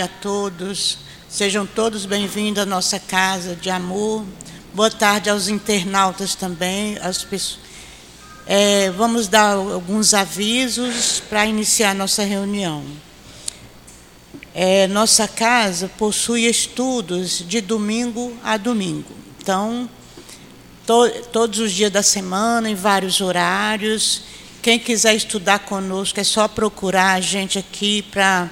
a todos. Sejam todos bem-vindos à nossa casa de amor. Boa tarde aos internautas também. Às pessoas. É, vamos dar alguns avisos para iniciar nossa reunião. É, nossa casa possui estudos de domingo a domingo. Então, to, todos os dias da semana, em vários horários. Quem quiser estudar conosco, é só procurar a gente aqui para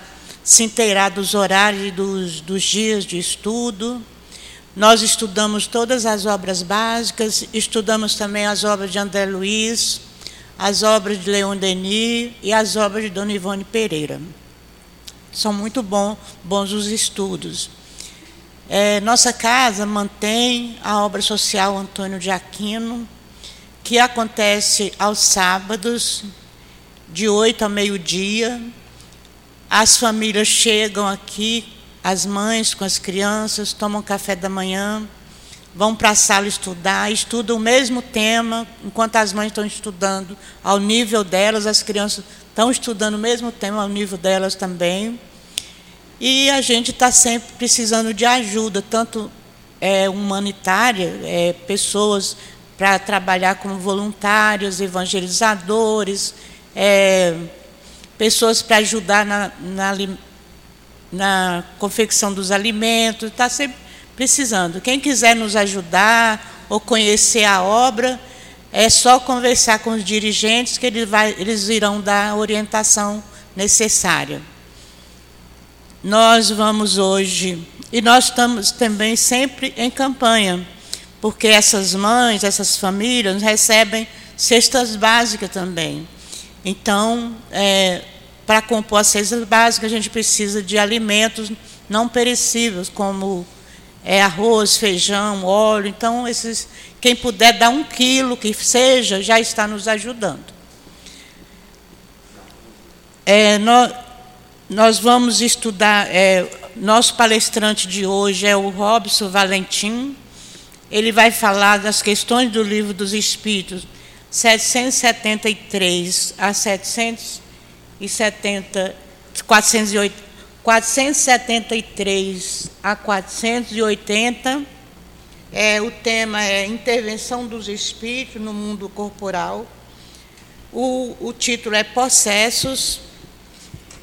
se inteirar dos horários e dos, dos dias de estudo. Nós estudamos todas as obras básicas, estudamos também as obras de André Luiz, as obras de Leon Denis e as obras de Dona Ivone Pereira. São muito bom, bons os estudos. É, nossa casa mantém a obra social Antônio de Aquino, que acontece aos sábados, de 8 a meio-dia. As famílias chegam aqui, as mães com as crianças, tomam café da manhã, vão para a sala estudar, estudam o mesmo tema, enquanto as mães estão estudando ao nível delas, as crianças estão estudando o mesmo tema ao nível delas também. E a gente está sempre precisando de ajuda, tanto é, humanitária, é, pessoas para trabalhar como voluntários, evangelizadores, é, pessoas para ajudar na, na, na, confecção dos alimentos, está sempre precisando. Quem quiser nos ajudar ou conhecer a obra, é só conversar com os dirigentes que eles, vai, eles irão dar a orientação necessária. Nós vamos hoje, e nós estamos também sempre em campanha porque essas mães, essas famílias recebem cestas básicas também. Então, é, para compor as cestas básicas, a gente precisa de alimentos não perecíveis, como é, arroz, feijão, óleo. Então, esses, quem puder dar um quilo, que seja, já está nos ajudando. É, nós, nós, vamos estudar. É, nosso palestrante de hoje é o Robson Valentim ele vai falar das questões do livro dos Espíritos, 773 a 770, 408, 473 a 480. É, o tema é Intervenção dos Espíritos no Mundo Corporal. O, o título é Processos.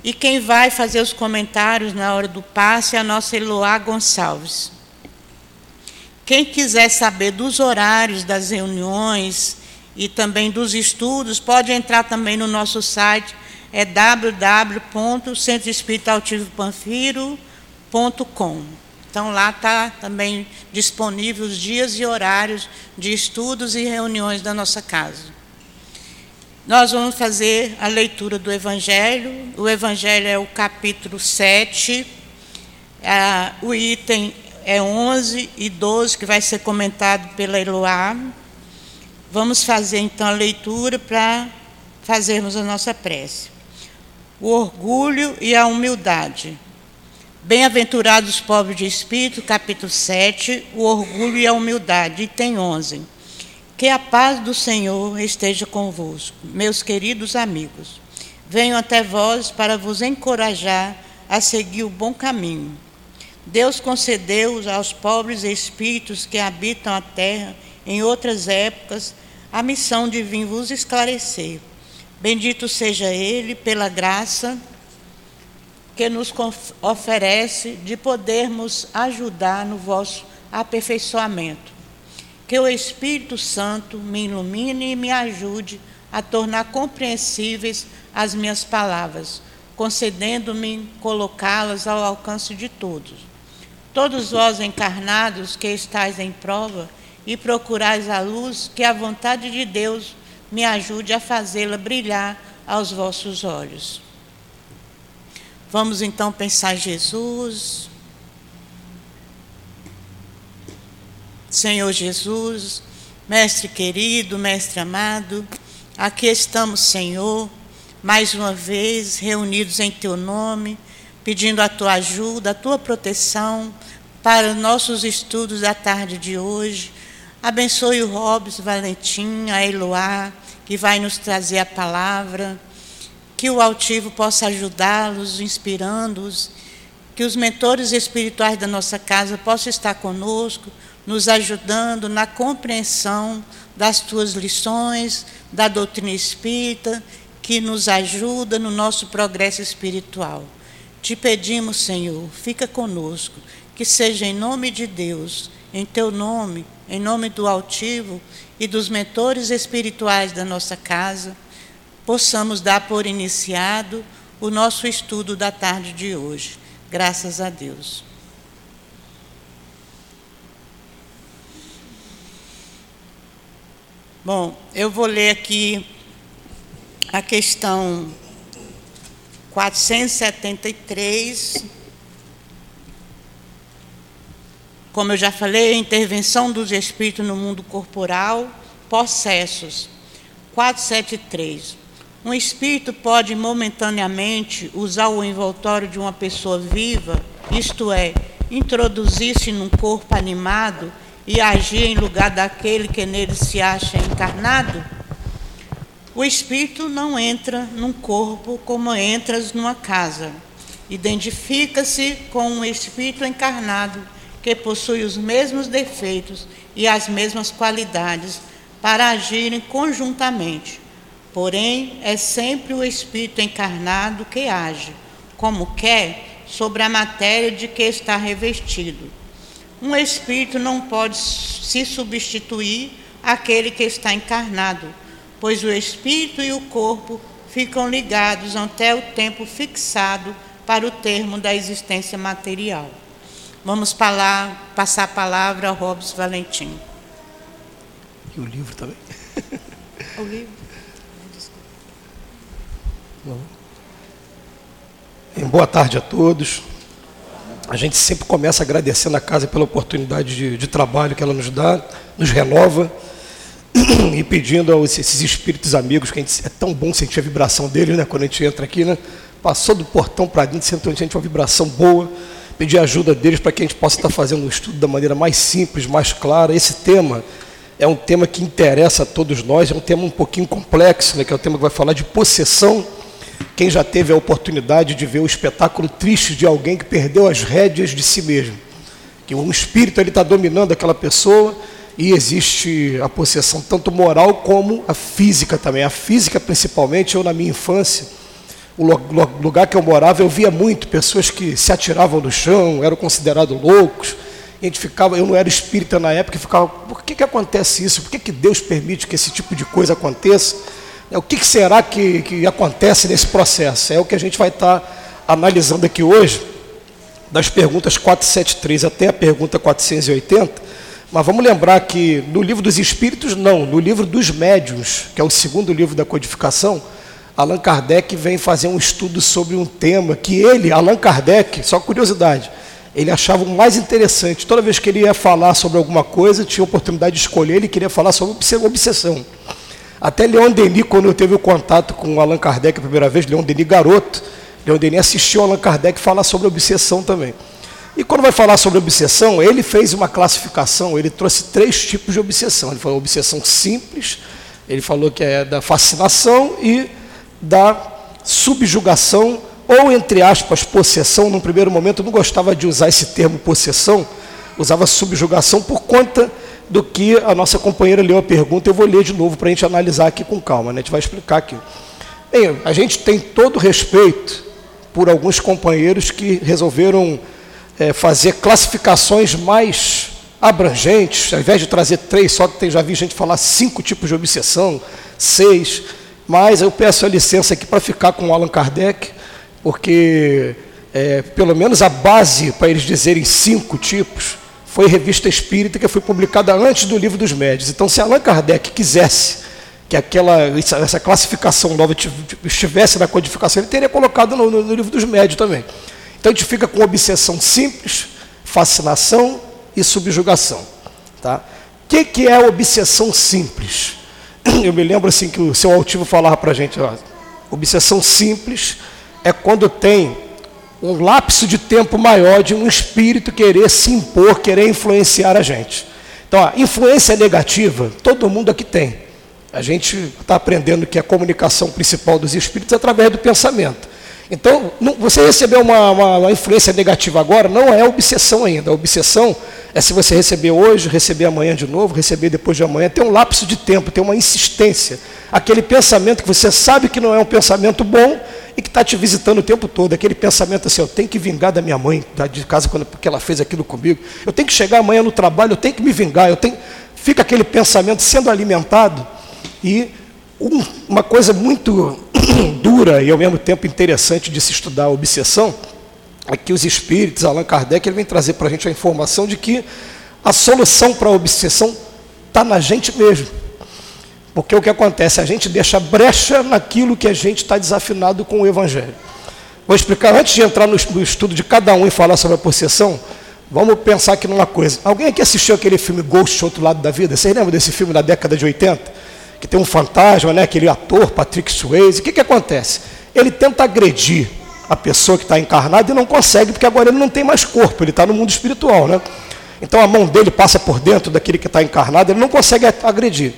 E quem vai fazer os comentários na hora do passe é a nossa Eloá Gonçalves. Quem quiser saber dos horários das reuniões e também dos estudos, pode entrar também no nosso site, é www.centroespiritualtivopanfiro.com. Então lá está também disponível os dias e horários de estudos e reuniões da nossa casa. Nós vamos fazer a leitura do Evangelho. O Evangelho é o capítulo 7. Ah, o item é 11 e 12, que vai ser comentado pela Eloá. Vamos fazer então a leitura para fazermos a nossa prece. O orgulho e a humildade. Bem-aventurados os pobres de espírito, capítulo 7, o orgulho e a humildade, item 11. Que a paz do Senhor esteja convosco, meus queridos amigos. Venho até vós para vos encorajar a seguir o bom caminho Deus concedeu aos pobres espíritos que habitam a terra em outras épocas a missão de vir vos esclarecer. Bendito seja Ele pela graça que nos oferece de podermos ajudar no vosso aperfeiçoamento. Que o Espírito Santo me ilumine e me ajude a tornar compreensíveis as minhas palavras, concedendo-me colocá-las ao alcance de todos Todos vós encarnados que estáis em prova e procurais a luz, que a vontade de Deus me ajude a fazê-la brilhar aos vossos olhos. Vamos então pensar Jesus. Senhor Jesus, Mestre querido, Mestre amado, aqui estamos, Senhor, mais uma vez reunidos em Teu nome, pedindo a Tua ajuda, a Tua proteção para nossos estudos da tarde de hoje. Abençoe o Robson Valentim, a Eloá, que vai nos trazer a palavra. Que o altivo possa ajudá-los, inspirando-os. que os mentores espirituais da nossa casa possam estar conosco, nos ajudando na compreensão das tuas lições, da doutrina espírita, que nos ajuda no nosso progresso espiritual. Te pedimos, Senhor, fica conosco, que seja em nome de Deus, em teu nome, em nome do altivo e dos mentores espirituais da nossa casa, possamos dar por iniciado o nosso estudo da tarde de hoje. Graças a Deus. Bom, eu vou ler aqui a questão 473. Como eu já falei, a intervenção dos espíritos no mundo corporal, possessos. 473. Um espírito pode momentaneamente usar o envoltório de uma pessoa viva, isto é, introduzir-se num corpo animado e agir em lugar daquele que nele se acha encarnado? O espírito não entra num corpo como entras numa casa. Identifica-se com um espírito encarnado que possui os mesmos defeitos e as mesmas qualidades para agirem conjuntamente. Porém, é sempre o espírito encarnado que age, como quer, sobre a matéria de que está revestido. Um espírito não pode se substituir àquele que está encarnado, pois o espírito e o corpo ficam ligados até o tempo fixado para o termo da existência material. Vamos falar, passar a palavra ao Robson Valentim. E o livro também? o livro. Boa tarde a todos. A gente sempre começa agradecendo a casa pela oportunidade de, de trabalho que ela nos dá, nos renova e pedindo a esses espíritos amigos, que gente, é tão bom sentir a vibração deles, né? Quando a gente entra aqui, né? Passou do portão para dentro, sentou a gente uma vibração boa, pedir ajuda deles para que a gente possa estar fazendo o estudo da maneira mais simples, mais clara. Esse tema é um tema que interessa a todos nós, é um tema um pouquinho complexo, né? Que é o tema que vai falar de possessão quem já teve a oportunidade de ver o espetáculo triste de alguém que perdeu as rédeas de si mesmo, que um espírito ele está dominando aquela pessoa e existe a possessão tanto moral como a física também. A física, principalmente, eu na minha infância, o lugar que eu morava, eu via muito pessoas que se atiravam no chão, eram considerados loucos. A gente ficava, eu não era espírita na época, ficava, por que, que acontece isso? Por que, que Deus permite que esse tipo de coisa aconteça? O que, será que, que acontece nesse processo? É o que a gente vai estar analisando aqui hoje, das perguntas 473 até a pergunta 480. Mas vamos lembrar que no livro dos Espíritos, não, no livro dos Médiuns, que é o segundo livro da codificação, Allan Kardec vem fazer um estudo sobre um tema que ele, Allan Kardec, só curiosidade, ele achava o mais interessante. Toda vez que ele ia falar sobre alguma coisa, tinha oportunidade de escolher, ele queria falar sobre obsessão. Até Leon Denis, quando teve o contato com Allan Kardec a primeira vez, Leon Denis garoto, Leon Denis assistiu Allan Kardec falar sobre obsessão também. E quando vai falar sobre obsessão, ele fez uma classificação, ele trouxe três tipos de obsessão. Ele falou obsessão simples, ele falou que é da fascinação e da subjugação, ou entre aspas, possessão. Num primeiro momento eu não gostava de usar esse termo possessão, usava subjugação por conta do que a nossa companheira leu a pergunta. Eu vou ler de novo para a gente analisar aqui com calma, né? a gente vai explicar aqui. Bem, a gente tem todo respeito por alguns companheiros que resolveram é, fazer classificações mais abrangentes, ao invés de trazer três, só tem, já vi gente falar cinco tipos de obsessão, seis, mas eu peço a licença aqui para ficar com Allan Kardec, porque é, pelo menos a base para eles dizerem cinco tipos foi revista espírita que foi publicada antes do livro dos médios. Então, se Allan Kardec quisesse que aquela, essa classificação nova estivesse na codificação, ele teria colocado no, no, no livro dos médios também. Então a gente fica com obsessão simples, fascinação e subjugação. Tá? O que, que é obsessão simples? Eu me lembro assim que o seu altivo falava para a gente, ó, obsessão simples é quando tem um lapso de tempo maior de um espírito querer se impor, querer influenciar a gente. Então, a influência negativa, todo mundo aqui tem. A gente está aprendendo que a comunicação principal dos espíritos é através do pensamento. Então, não, você receber uma, uma, uma, influência negativa agora não é obsessão ainda. A obsessão é se você receber hoje, receber amanhã de novo, receber depois de amanhã. Tem um lapso de tempo, tem uma insistência. Aquele pensamento que você sabe que não é um pensamento bom e que está te visitando o tempo todo. Aquele pensamento assim: eu tenho que vingar da minha mãe tá de casa quando, porque ela fez aquilo comigo. Eu tenho que chegar amanhã no trabalho, eu tenho que me vingar. Eu tenho... Fica aquele pensamento sendo alimentado e uma coisa muito dura e ao mesmo tempo interessante de se estudar a obsessão é que os espíritos, Allan Kardec, ele vem trazer para a gente a informação de que a solução para a obsessão está na gente mesmo. Porque o que acontece? A gente deixa brecha naquilo que a gente está desafinado com o Evangelho. Vou explicar, antes de entrar no estudo de cada um e falar sobre a possessão, vamos pensar aqui numa coisa. Alguém aqui assistiu aquele filme Ghost, Outro Lado da Vida? Vocês lembram desse filme da década de 80? Que tem um fantasma, né, aquele ator, Patrick Swayze. O que, que acontece? Ele tenta agredir a pessoa que está encarnada e não consegue, porque agora ele não tem mais corpo, ele está no mundo espiritual. Né? Então a mão dele passa por dentro daquele que está encarnado, ele não consegue agredir.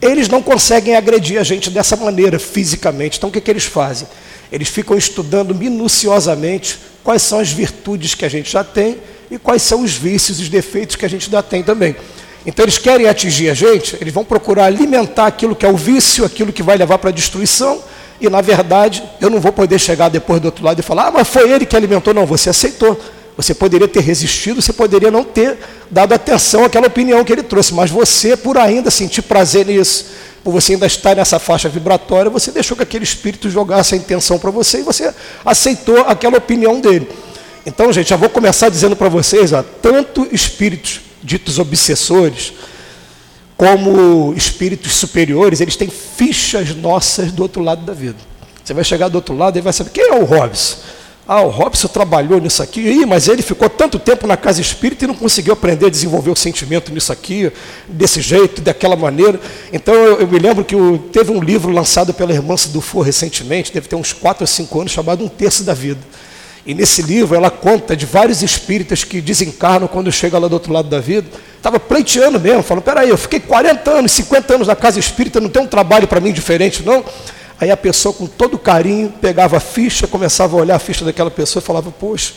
Eles não conseguem agredir a gente dessa maneira, fisicamente. Então o que, que eles fazem? Eles ficam estudando minuciosamente quais são as virtudes que a gente já tem e quais são os vícios, os defeitos que a gente já tem também. Então eles querem atingir a gente, eles vão procurar alimentar aquilo que é o vício, aquilo que vai levar para a destruição, e na verdade eu não vou poder chegar depois do outro lado e falar, ah, mas foi ele que alimentou. Não, você aceitou. Você poderia ter resistido, você poderia não ter dado atenção àquela opinião que ele trouxe, mas você, por ainda sentir prazer nisso, por você ainda estar nessa faixa vibratória, você deixou que aquele espírito jogasse a intenção para você e você aceitou aquela opinião dele. Então, gente, já vou começar dizendo para vocês, ó, tanto espíritos ditos obsessores, como espíritos superiores, eles têm fichas nossas do outro lado da vida. Você vai chegar do outro lado e vai saber quem é o Robson. Ah, o Robson trabalhou nisso aqui, Ih, mas ele ficou tanto tempo na casa espírita e não conseguiu aprender a desenvolver o sentimento nisso aqui, desse jeito, daquela maneira. Então eu, eu me lembro que teve um livro lançado pela irmã Dufour recentemente, deve ter uns 4 ou 5 anos, chamado Um Terço da Vida. E nesse livro ela conta de vários espíritas que desencarnam quando chega lá do outro lado da vida. Estava pleiteando mesmo, falando, peraí, eu fiquei 40 anos, 50 anos na casa espírita, não tem um trabalho para mim diferente, não? Aí a pessoa, com todo carinho, pegava a ficha, começava a olhar a ficha daquela pessoa e falava, poxa,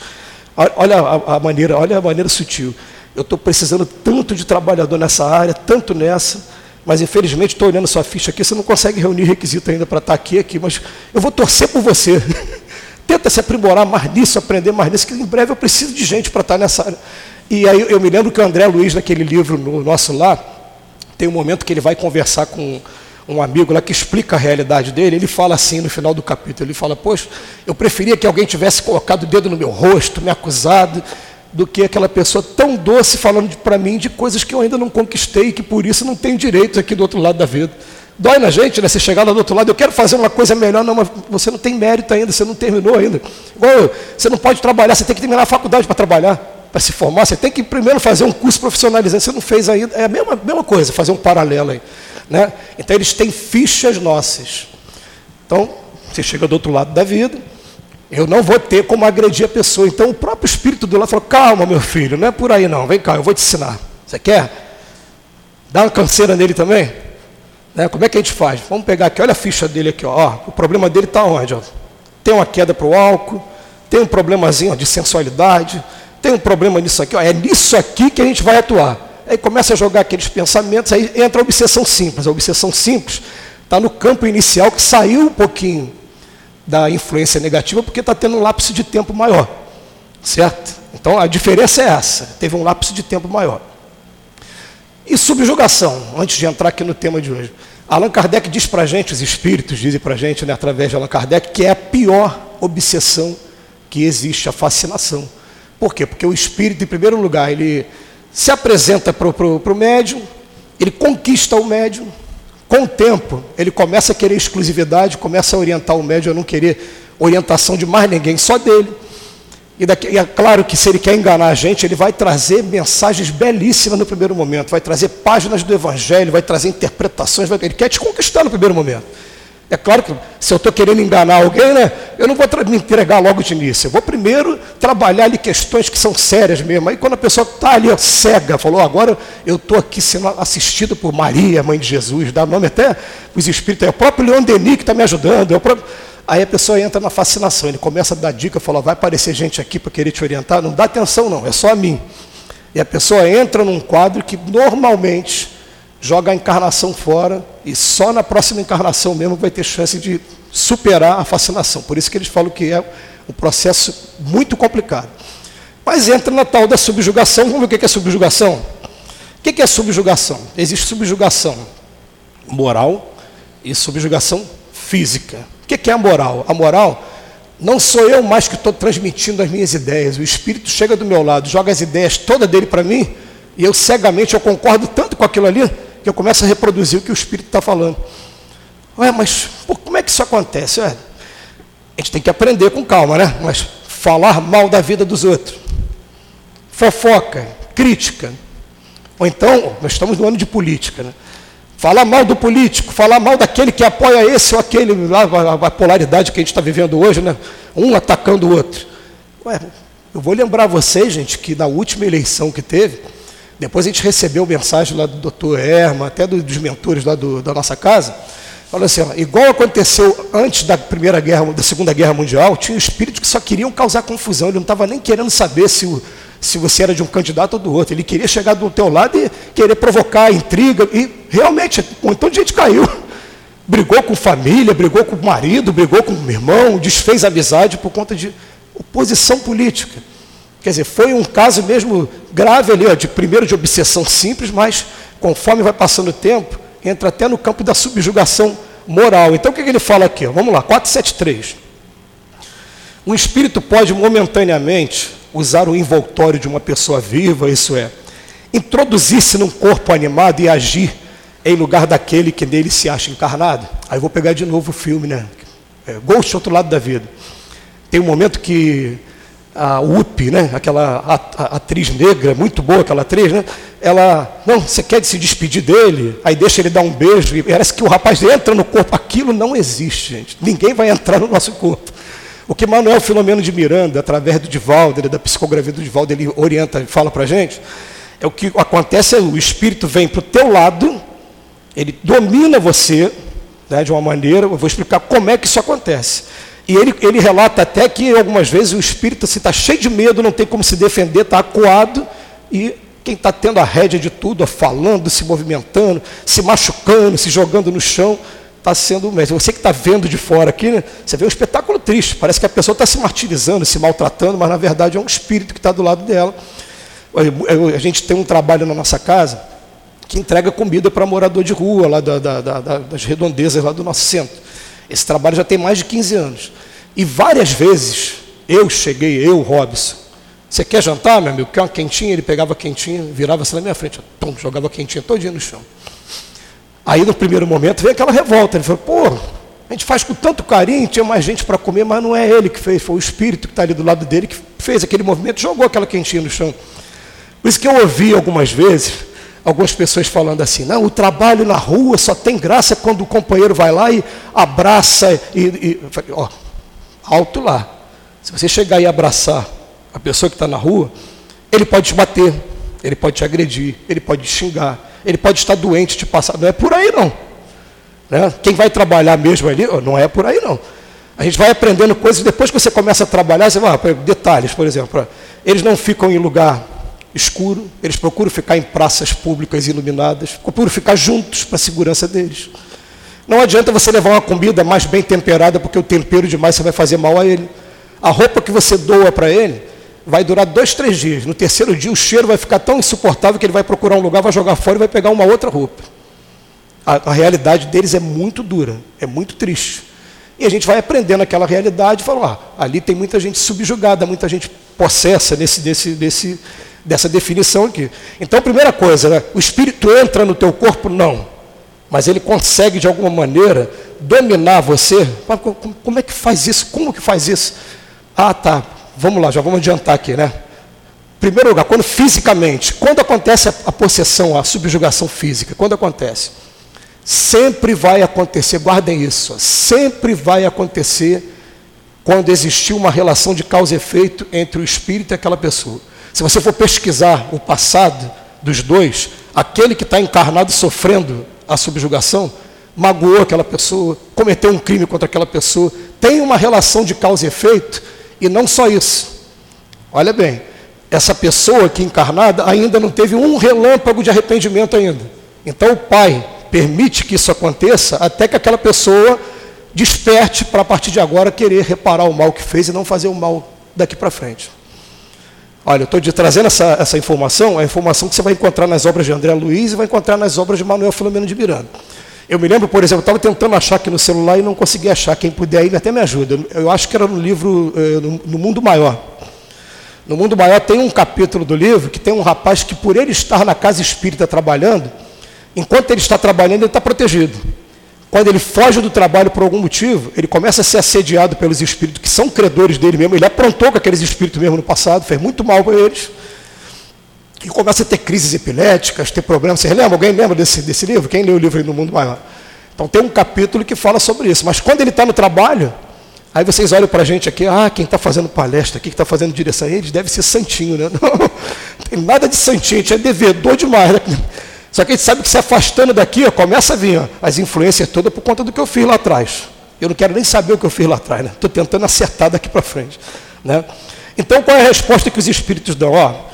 olha a, maneira, olha a maneira sutil. Eu estou precisando tanto de trabalhador nessa área, tanto nessa, mas infelizmente estou olhando sua ficha aqui, você não consegue reunir requisito ainda para estar aqui, aqui, mas eu vou torcer por você. Tenta se aprimorar mais nisso, aprender mais nisso, que em breve eu preciso de gente para estar nessa área. E aí eu me lembro que o André Luiz, naquele livro no nosso lá, tem um momento que ele vai conversar com um amigo lá que explica a realidade dele, ele fala assim no final do capítulo, ele fala, poxa, eu preferia que alguém tivesse colocado o dedo no meu rosto, me acusado, do que aquela pessoa tão doce falando para mim de coisas que eu ainda não conquistei e que por isso não tenho direito aqui do outro lado da vida. Dói na gente, né? Você chegar lá do outro lado, eu quero fazer uma coisa melhor, não, mas você não tem mérito ainda, você não terminou ainda. Igual, você não pode trabalhar, você tem que terminar a faculdade para trabalhar, para se formar, você tem que primeiro fazer um curso profissionalizante, você não fez ainda, é a mesma, mesma coisa, fazer um paralelo aí. Né? Então eles têm fichas nossas. Então, você chega do outro lado da vida, eu não vou ter como agredir a pessoa. Então o próprio espírito do lado falou: calma, meu filho, não é por aí não, vem cá, eu vou te ensinar. Você quer? Dá uma canseira nele também? Né? Como é que a gente faz? Vamos pegar aqui, olha a ficha dele aqui, ó. o problema dele está onde? Ó? Tem uma queda para o álcool, tem um problemazinho ó, de sensualidade, tem um problema nisso aqui, ó. é nisso aqui que a gente vai atuar. Aí começa a jogar aqueles pensamentos, aí entra a obsessão simples. A obsessão simples está no campo inicial que saiu um pouquinho da influência negativa porque está tendo um lapso de tempo maior. Certo? Então a diferença é essa, teve um lapso de tempo maior. E subjugação, antes de entrar aqui no tema de hoje. Allan Kardec diz para gente, os espíritos dizem para a gente, né, através de Allan Kardec, que é a pior obsessão que existe, a fascinação. Por quê? Porque o espírito, em primeiro lugar, ele se apresenta para o médium, ele conquista o médium, com o tempo, ele começa a querer exclusividade, começa a orientar o médium a não querer orientação de mais ninguém, só dele. E, daqui, e, é claro que se ele quer enganar a gente, ele vai trazer mensagens belíssimas no primeiro momento, vai trazer páginas do Evangelho, vai trazer interpretações, vai, ele quer te conquistar no primeiro momento. É claro que se eu estou querendo enganar alguém, né, eu não vou me entregar logo de início. Eu vou primeiro trabalhar ali questões que são sérias mesmo. Aí quando a pessoa está ali ó, cega, falou, agora eu estou aqui sendo assistido por Maria, mãe de Jesus, dá nome até os espíritos, é o próprio Leon Denis que está me ajudando. É próprio... Aí a pessoa entra na fascinação, ele começa a dar dica, fala, vai aparecer gente aqui para querer te orientar, não dá atenção não, é só a mim. E a pessoa entra num quadro que normalmente joga a encarnação fora e só na próxima encarnação mesmo vai ter chance de superar a fascinação. Por isso que eles falam que é um processo muito complicado. Mas entra na tal da subjugação. Vamos ver o que é subjugação? O que é subjugação? Existe subjugação moral e subjugação física. O que é a moral? A moral não sou eu mais que estou transmitindo as minhas ideias. O Espírito chega do meu lado, joga as ideias todas dele para mim, e eu cegamente eu concordo tanto com aquilo ali que eu começo a reproduzir o que o Espírito está falando. Ué, mas pô, como é que isso acontece? Ué, a gente tem que aprender com calma, né? Mas falar mal da vida dos outros, fofoca, crítica, ou então, nós estamos no ano de política, né? Falar mal do político, falar mal daquele que apoia esse ou aquele, a polaridade que a gente está vivendo hoje, né? um atacando o outro. Ué, eu vou lembrar vocês, gente, que na última eleição que teve, depois a gente recebeu mensagem lá do doutor Erma, até dos mentores lá do, da nossa casa, falando assim, ó, igual aconteceu antes da primeira guerra, da segunda guerra mundial, tinha espíritos que só queriam causar confusão, ele não estava nem querendo saber se o, se você era de um candidato ou do outro. Ele queria chegar do teu lado e querer provocar intriga. E realmente, um montão de gente caiu. Brigou com família, brigou com o marido, brigou com o irmão, desfez amizade por conta de oposição política. Quer dizer, foi um caso mesmo grave ali, ó, de primeiro de obsessão simples, mas conforme vai passando o tempo, entra até no campo da subjugação moral. Então o que ele fala aqui? Vamos lá, 473. Um espírito pode momentaneamente usar o envoltório de uma pessoa viva, isso é, introduzir-se num corpo animado e agir em lugar daquele que nele se acha encarnado. Aí vou pegar de novo o filme, né? É, Ghost, outro lado da vida. Tem um momento que a Upi, né? aquela atriz negra, muito boa aquela atriz, né? ela, não, você quer se despedir dele, aí deixa ele dar um beijo, e parece que o rapaz entra no corpo. Aquilo não existe, gente. Ninguém vai entrar no nosso corpo. O que Manuel Filomeno de Miranda, através do Divaldo, da psicografia do Divaldo, ele orienta e fala para a gente, é o que acontece é o espírito vem para o teu lado, ele domina você né, de uma maneira, eu vou explicar como é que isso acontece. E ele, ele relata até que algumas vezes o espírito se está cheio de medo, não tem como se defender, está acuado, e quem está tendo a rédea de tudo, falando, se movimentando, se machucando, se jogando no chão, está sendo mestre. Você que está vendo de fora aqui, né, você vê um espetáculo triste. Parece que a pessoa está se martirizando, se maltratando, mas na verdade é um espírito que está do lado dela. A gente tem um trabalho na nossa casa que entrega comida para morador de rua, lá da, da, da, das redondezas lá do nosso centro. Esse trabalho já tem mais de 15 anos. E várias vezes eu cheguei, eu, Robson, você quer jantar, meu amigo? Quer uma quentinha? Ele pegava a quentinha, virava-se na minha frente, jogava a quentinha todinha no chão. Aí no primeiro momento veio aquela revolta. Ele falou, pô, a gente faz com tanto carinho, tinha mais gente para comer, mas não é ele que fez, foi o espírito que está ali do lado dele que fez aquele movimento, jogou aquela quentinha no chão. Por isso que eu ouvi algumas vezes algumas pessoas falando assim, não, o trabalho na rua só tem graça quando o companheiro vai lá e abraça e, e ó, alto lá. Se você chegar e abraçar a pessoa que está na rua, ele pode te bater, ele pode te agredir, ele pode te xingar, ele pode estar doente, te passar. Não é por aí não. Né? Quem vai trabalhar mesmo ali, não é por aí não. A gente vai aprendendo coisas, depois que você começa a trabalhar, você vai, detalhes, por exemplo, eles não ficam em lugar escuro, eles procuram ficar em praças públicas iluminadas, procuram ficar juntos para a segurança deles. Não adianta você levar uma comida mais bem temperada, porque o tempero demais você vai fazer mal a ele. A roupa que você doa para ele, vai durar dois, três dias. No terceiro dia, o cheiro vai ficar tão insuportável que ele vai procurar um lugar, vai jogar fora e vai pegar uma outra roupa. A, a realidade deles é muito dura, é muito triste. E a gente vai aprendendo aquela realidade e fala, ah, ali tem muita gente subjugada, muita gente possessa nesse, desse, desse, dessa definição aqui. Então, primeira coisa, né, o espírito entra no teu corpo? Não. Mas ele consegue, de alguma maneira, dominar você. Como é que faz isso? Como que faz isso? Ah, tá vamos lá, já vamos adiantar aqui, né? Primeiro lugar, quando fisicamente, quando acontece a, possessão, a subjugação física, quando acontece? Sempre vai acontecer, guardem isso, sempre vai acontecer quando existir uma relação de causa e efeito entre o espírito e aquela pessoa. Se você for pesquisar o passado dos dois, aquele que está encarnado sofrendo a subjugação, magoou aquela pessoa, cometeu um crime contra aquela pessoa. Tem uma relação de causa e efeito, e não só isso. Olha bem, essa pessoa aqui encarnada ainda não teve um relâmpago de arrependimento ainda. Então o Pai permite que isso aconteça até que aquela pessoa desperte para a partir de agora querer reparar o mal que fez e não fazer o mal daqui para frente. Olha, eu estou trazendo essa, essa informação, a informação que você vai encontrar nas obras de André Luiz e vai encontrar nas obras de Manuel Filomeno de Miranda. Eu me lembro, por exemplo, estava tentando achar aqui no celular e não consegui achar. Quem puder ir, até me ajuda. Eu acho que era no livro eh, no Mundo Maior. No Mundo Maior tem um capítulo do livro que tem um rapaz que, por ele estar na casa espírita trabalhando, enquanto ele está trabalhando, ele está protegido. Quando ele foge do trabalho por algum motivo, ele começa a ser assediado pelos espíritos que são credores dele mesmo. Ele aprontou com aqueles espíritos mesmo no passado, fez muito mal para eles. E começa a ter crises epiléticas, ter problemas. Você lembra? Alguém lembra desse, desse livro? Quem leu o livro no Mundo Maior? Então tem um capítulo que fala sobre isso. Mas quando ele está no trabalho, aí vocês olham para a gente aqui, ah, quem está fazendo palestra aqui, que está fazendo direção, eles deve ser santinho, né? Não, não tem nada de santinho, a gente é devedor demais. Né? Só que a gente sabe que se afastando daqui, ó, começa a vir ó, as influências todas por conta do que eu fiz lá atrás. Eu não quero nem saber o que eu fiz lá atrás, né? Estou tentando acertar daqui para frente. Né? Então, qual é a resposta que os espíritos dão? Ó,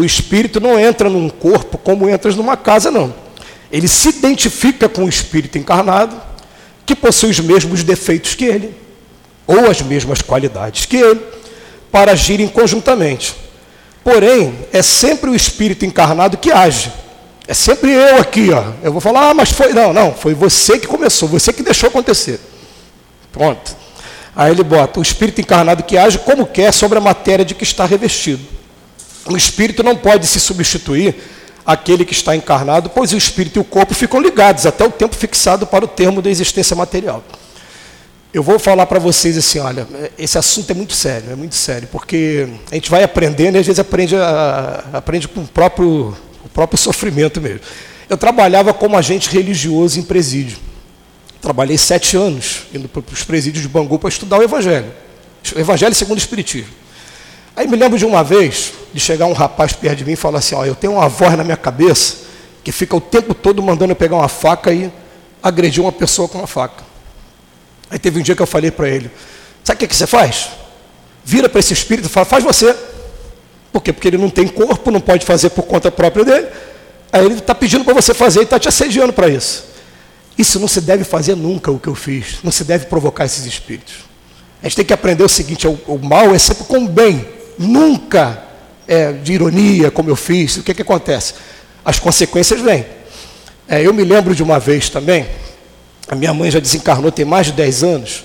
o espírito não entra num corpo como entras numa casa, não. Ele se identifica com o espírito encarnado, que possui os mesmos defeitos que ele, ou as mesmas qualidades que ele, para agirem conjuntamente. Porém, é sempre o espírito encarnado que age é sempre eu aqui, ó. Eu vou falar, ah, mas foi. Não, não, foi você que começou, você que deixou acontecer. Pronto. Aí ele bota o espírito encarnado que age como quer sobre a matéria de que está revestido. O espírito não pode se substituir àquele que está encarnado, pois o espírito e o corpo ficam ligados até o tempo fixado para o termo da existência material. Eu vou falar para vocês assim, olha, esse assunto é muito sério, é muito sério, porque a gente vai aprendendo e às vezes aprende, a, aprende com o próprio o próprio sofrimento mesmo. Eu trabalhava como agente religioso em presídio. Trabalhei sete anos indo para os presídios de Bangu para estudar o Evangelho. O Evangelho segundo o Espiritismo. Aí me lembro de uma vez de chegar um rapaz perto de mim e falar assim: ó, eu tenho uma voz na minha cabeça que fica o tempo todo mandando eu pegar uma faca e agredir uma pessoa com uma faca. Aí teve um dia que eu falei para ele: sabe o que, que você faz? Vira para esse espírito e fala: faz você. Por quê? Porque ele não tem corpo, não pode fazer por conta própria dele. Aí ele está pedindo para você fazer e está te assediando para isso. Isso não se deve fazer nunca o que eu fiz. Não se deve provocar esses espíritos. A gente tem que aprender o seguinte: o, o mal é sempre com o bem, nunca é de ironia, como eu fiz. O que, que acontece? As consequências vêm. É, eu me lembro de uma vez também, a minha mãe já desencarnou tem mais de 10 anos.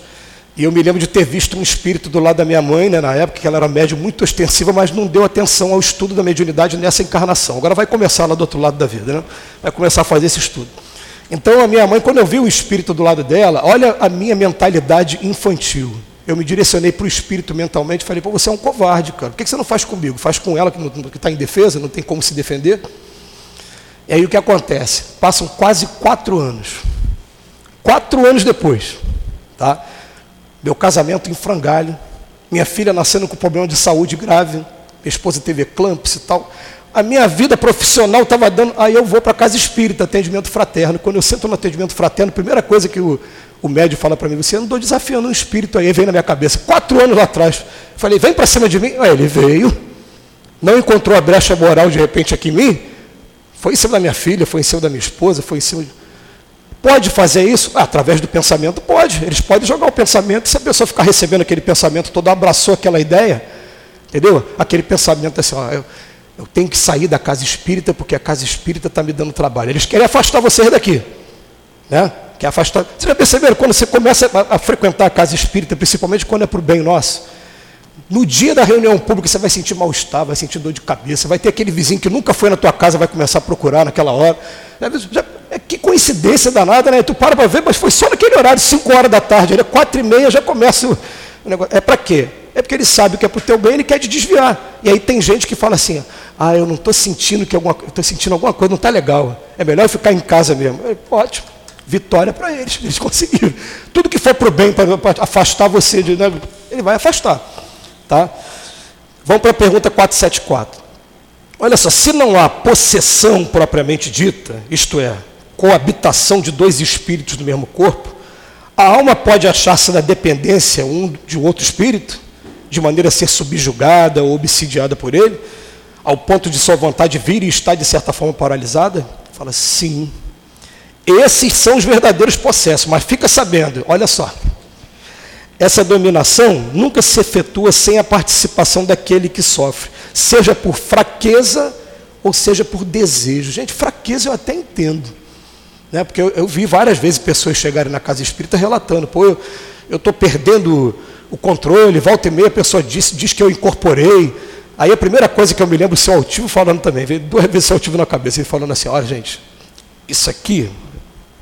E eu me lembro de ter visto um espírito do lado da minha mãe, né, na época, que ela era médium muito ostensiva, mas não deu atenção ao estudo da mediunidade nessa encarnação. Agora vai começar lá do outro lado da vida, né? vai começar a fazer esse estudo. Então a minha mãe, quando eu vi o espírito do lado dela, olha a minha mentalidade infantil. Eu me direcionei para o espírito mentalmente e falei, pô, você é um covarde, cara. Por que você não faz comigo? Faz com ela que está em defesa, não tem como se defender? E aí o que acontece? Passam quase quatro anos. Quatro anos depois, tá? meu casamento em frangalho, minha filha nascendo com problema de saúde grave, minha esposa teve eclâmpsia e tal. A minha vida profissional estava dando. Aí eu vou para casa espírita, atendimento fraterno. Quando eu sento no atendimento fraterno, a primeira coisa que o, o médio fala para mim, você andou desafiando um espírito aí, vem na minha cabeça. Quatro anos lá atrás. Falei, vem para cima de mim. Aí ele veio, não encontrou a brecha moral de repente aqui em mim. Foi em cima da minha filha, foi em cima da minha esposa, foi em cima. De... Pode fazer isso? Ah, através do pensamento, pode. Eles podem jogar o pensamento, se a pessoa ficar recebendo aquele pensamento todo, abraçou aquela ideia, entendeu? Aquele pensamento assim, ó, eu, eu tenho que sair da casa espírita porque a casa espírita está me dando trabalho. Eles querem afastar vocês daqui. Né? Quer afastar. Vocês já perceberam? Quando você começa a, frequentar a casa espírita, principalmente quando é para o bem nosso, no dia da reunião pública você vai sentir mal-estar, vai sentir dor de cabeça, vai ter aquele vizinho que nunca foi na tua casa, vai começar a procurar naquela hora. Já, é, que coincidência danada, né? Tu para para ver, mas foi só naquele horário, 5 horas da tarde, é quatro e meia já começa o, negócio. É para quê? É porque ele sabe que é para o teu bem, ele quer te desviar. E aí tem gente que fala assim, ah, eu não estou sentindo que alguma, estou sentindo alguma coisa, não está legal. É melhor eu ficar em casa mesmo. Ótimo. Vitória para eles, eles conseguiram. Tudo que for para o bem, para afastar você, de, né, ele vai afastar. Tá? Vamos para a pergunta 474. Olha só, se não há possessão propriamente dita, isto é, coabitação de dois espíritos no mesmo corpo, a alma pode achar-se na dependência um de outro espírito, de maneira a ser subjugada ou obsidiada por ele, ao ponto de sua vontade vir e estar, de certa forma, paralisada? Fala, sim. Esses são os verdadeiros possessos, mas fica sabendo, olha só. Essa dominação nunca se efetua sem a participação daquele que sofre, seja por fraqueza ou seja por desejo. Gente, fraqueza eu até entendo. Né? Porque eu, eu vi várias vezes pessoas chegarem na casa espírita relatando, pô, eu estou perdendo o controle, volta e meia a pessoa diz, diz que eu incorporei. Aí a primeira coisa que eu me lembro, o seu altivo falando também, veio duas vezes o altivo na cabeça, ele falando assim, olha gente, isso aqui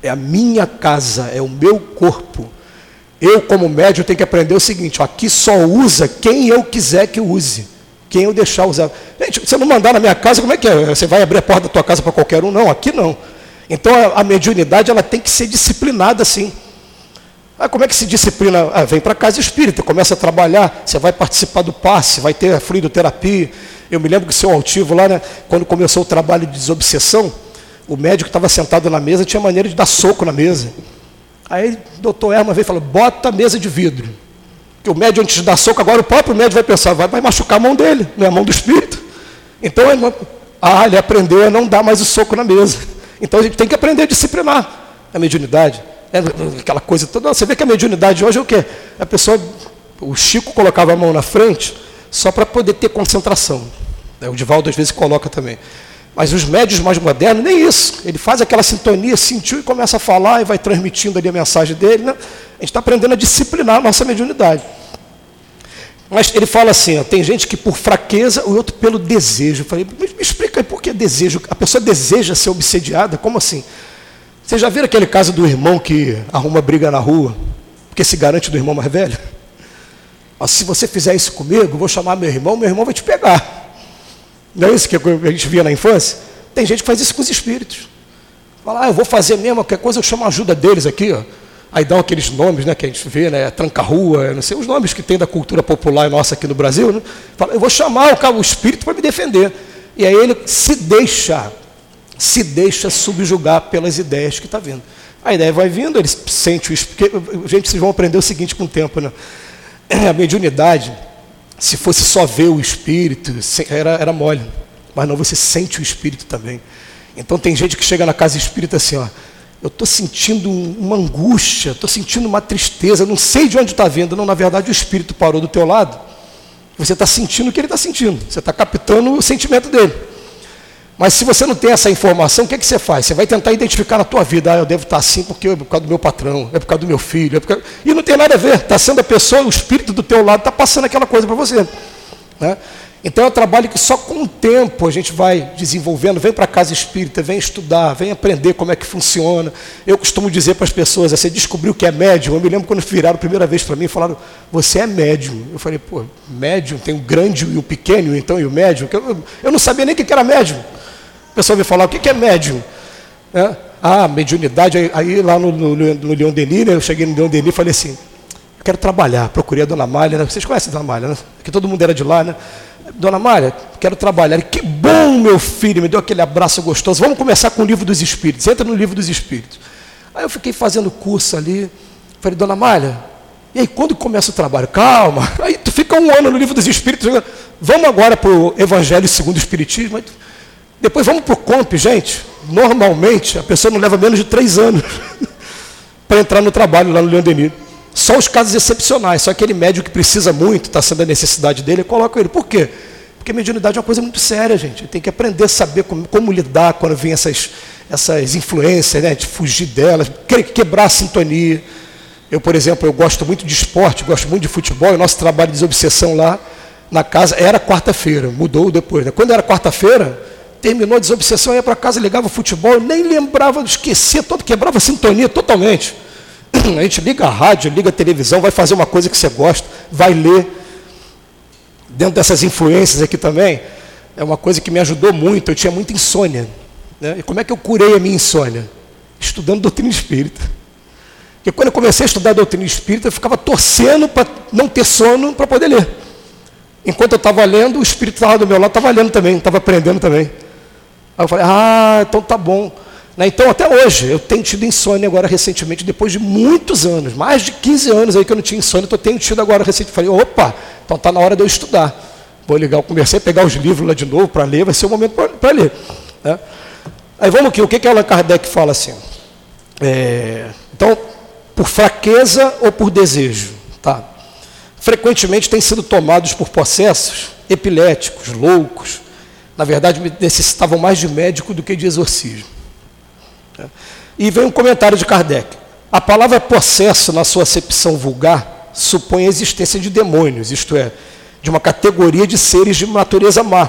é a minha casa, é o meu corpo. Eu, como médium, tenho que aprender o seguinte: ó, aqui só usa quem eu quiser que use. Quem eu deixar usar. Gente, você não mandar na minha casa, como é que é? Você vai abrir a porta da tua casa para qualquer um? Não, aqui não. Então a, a mediunidade ela tem que ser disciplinada assim. Ah, como é que se disciplina? Ah, vem para casa espírita, começa a trabalhar, você vai participar do passe, vai ter a fluidoterapia. Eu me lembro que o seu altivo lá, né, quando começou o trabalho de desobsessão, o médico estava sentado na mesa, tinha maneira de dar soco na mesa. Aí o doutor Herman veio e falou, bota a mesa de vidro. Que o médico, antes de dar soco, agora o próprio médico vai pensar, vai, vai machucar a mão dele, não é a mão do espírito. Então, ele, ah, ele aprendeu a não dar mais o soco na mesa. Então a gente tem que aprender a disciplinar a mediunidade. É aquela coisa toda. Você vê que a mediunidade hoje é o quê? A pessoa, o Chico colocava a mão na frente só para poder ter concentração. É, o Divaldo às vezes coloca também. Mas os médios mais modernos, nem isso. Ele faz aquela sintonia, sentiu e começa a falar e vai transmitindo ali a mensagem dele. Né? A gente está aprendendo a disciplinar a nossa mediunidade. Mas ele fala assim: ó, tem gente que por fraqueza, o outro pelo desejo. Eu falei, me, me explica aí por que desejo? A pessoa deseja ser obsediada? Como assim? Você já viram aquele caso do irmão que arruma briga na rua, porque se garante do irmão mais velho? Ó, se você fizer isso comigo, vou chamar meu irmão, meu irmão vai te pegar. Não é isso que a gente via na infância? Tem gente que faz isso com os espíritos. Fala, ah, eu vou fazer mesmo, qualquer coisa eu chamo a ajuda deles aqui. Ó. Aí dão aqueles nomes né, que a gente vê, né, tranca-rua, não sei, os nomes que tem da cultura popular nossa aqui no Brasil. Né? Fala, eu vou chamar o, cara, o espírito para me defender. E aí ele se deixa, se deixa subjugar pelas ideias que está vindo. A ideia vai vindo, ele sente o espírito. Gente, vocês vão aprender o seguinte com o tempo, né? A mediunidade se fosse só ver o espírito, era, era mole. Mas não, você sente o espírito também. Então tem gente que chega na casa espírita assim, ó. Eu estou sentindo uma angústia, estou sentindo uma tristeza, não sei de onde está vindo. Não, na verdade o espírito parou do teu lado. Você está sentindo o que ele está sentindo. Você está captando o sentimento dele. Mas se você não tem essa informação, o que, é que você faz? Você vai tentar identificar na tua vida, ah, eu devo estar assim porque é por causa do meu patrão, é por causa do meu filho, é por causa... e não tem nada a ver, está sendo a pessoa, o espírito do teu lado está passando aquela coisa para você. Né? Então é um trabalho que só com o tempo a gente vai desenvolvendo. Vem para a casa espírita, vem estudar, vem aprender como é que funciona. Eu costumo dizer para as pessoas, você descobriu que é médium. Eu me lembro quando viraram a primeira vez para mim e falaram, você é médium. Eu falei, pô, médium, tem o grande e o pequeno, então, e o médium. Eu, eu não sabia nem o que era médium. O pessoal me falar, o que é médium? É? Ah, mediunidade. Aí, lá no, no, no Leon Denis, né, eu cheguei no Leon Denis e falei assim, eu quero trabalhar. Procurei a Dona Malha, né? vocês conhecem a Dona Malha, né? Que todo mundo era de lá, né? Dona Malha, quero trabalhar. Que bom, meu filho, me deu aquele abraço gostoso. Vamos começar com o livro dos Espíritos. Entra no livro dos Espíritos. Aí eu fiquei fazendo curso ali. Falei, Dona Malha, e aí quando começa o trabalho? Calma. Aí tu fica um ano no livro dos Espíritos. Vamos agora para o Evangelho segundo o Espiritismo. Depois vamos para o comp, gente. Normalmente a pessoa não leva menos de três anos para entrar no trabalho lá no Leão Denis. Só os casos excepcionais, só aquele médico que precisa muito, está sendo a necessidade dele, eu coloco ele. Por quê? Porque mediunidade é uma coisa muito séria, gente. Tem que aprender a saber como, como lidar quando vem essas, essas influências, né? de fugir delas, quebrar a sintonia. Eu, por exemplo, eu gosto muito de esporte, gosto muito de futebol, e nosso trabalho de desobsessão lá na casa era quarta-feira, mudou depois. Né? Quando era quarta-feira, terminou a desobsessão, ia para casa, ligava o futebol, nem lembrava, esquecia, todo, quebrava a sintonia totalmente. A gente liga a rádio, liga a televisão, vai fazer uma coisa que você gosta, vai ler. Dentro dessas influências aqui também, é uma coisa que me ajudou muito, eu tinha muita insônia. Né? E como é que eu curei a minha insônia? Estudando doutrina espírita. Porque quando eu comecei a estudar doutrina espírita, eu ficava torcendo para não ter sono para poder ler. Enquanto eu estava lendo, o espírito estava do meu lado, estava lendo também, estava aprendendo também. Aí eu falei, ah, então tá bom. Né? Então, até hoje, eu tenho tido insônia agora recentemente, depois de muitos anos, mais de 15 anos aí que eu não tinha insônia, então eu tenho tido agora recentemente. Falei, opa, então está na hora de eu estudar. Vou ligar, comecei a pegar os livros lá de novo para ler, vai ser o momento para ler. Né? Aí vamos aqui, o que, que Allan Kardec fala assim? É, então, por fraqueza ou por desejo? Tá. Frequentemente têm sido tomados por processos epiléticos, loucos. Na verdade, necessitavam mais de médico do que de exorcismo. E vem um comentário de Kardec. A palavra processo, na sua acepção vulgar, supõe a existência de demônios, isto é, de uma categoria de seres de natureza má.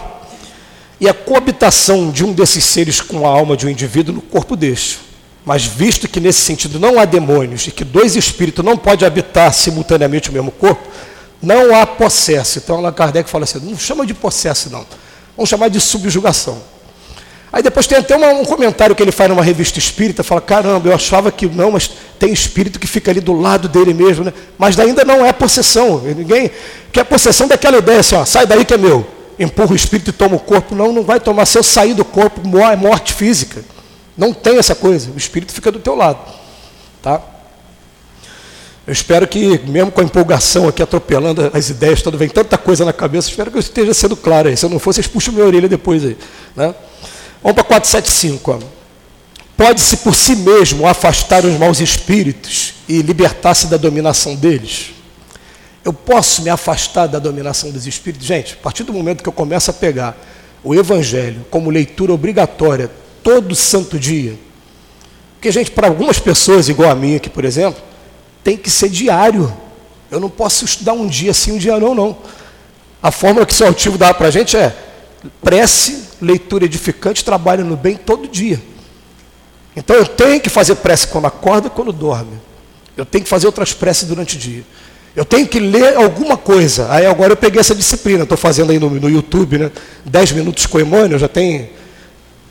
E a coabitação de um desses seres com a alma de um indivíduo no corpo deste. Mas visto que nesse sentido não há demônios e que dois espíritos não podem habitar simultaneamente o mesmo corpo, não há processo. Então Allan Kardec fala assim, não chama de processo não, vamos chamar de subjugação. Aí depois tem até uma, um comentário que ele faz numa revista espírita, fala, caramba, eu achava que não, mas tem espírito que fica ali do lado dele mesmo, né? Mas ainda não é possessão. Ninguém quer possessão daquela ideia assim, ó, sai daí que é meu. Empurra o espírito e toma o corpo. Não, não vai tomar. Se eu sair do corpo, é morte física. Não tem essa coisa. O espírito fica do teu lado. Tá? Eu espero que, mesmo com a empolgação aqui, atropelando as ideias, todas, vem tanta coisa na cabeça, espero que eu esteja sendo claro aí. Se eu não for, vocês puxam minha orelha depois aí. Né? Vamos para 475. Pode-se por si mesmo afastar os maus espíritos e libertar-se da dominação deles? Eu posso me afastar da dominação dos espíritos? Gente, a partir do momento que eu começo a pegar o Evangelho como leitura obrigatória todo santo dia, porque, gente, para algumas pessoas, igual a mim aqui, por exemplo, tem que ser diário. Eu não posso estudar um dia sim, um dia não, não. A fórmula que o seu altivo dá para a gente é prece, leitura edificante, trabalho no bem todo dia. Então eu tenho que fazer prece quando acorda e quando dorme. Eu tenho que fazer outras preces durante o dia. Eu tenho que ler alguma coisa. Aí agora eu peguei essa disciplina, estou fazendo aí no, no, YouTube, né? 10 minutos com Emmanuel, já tem,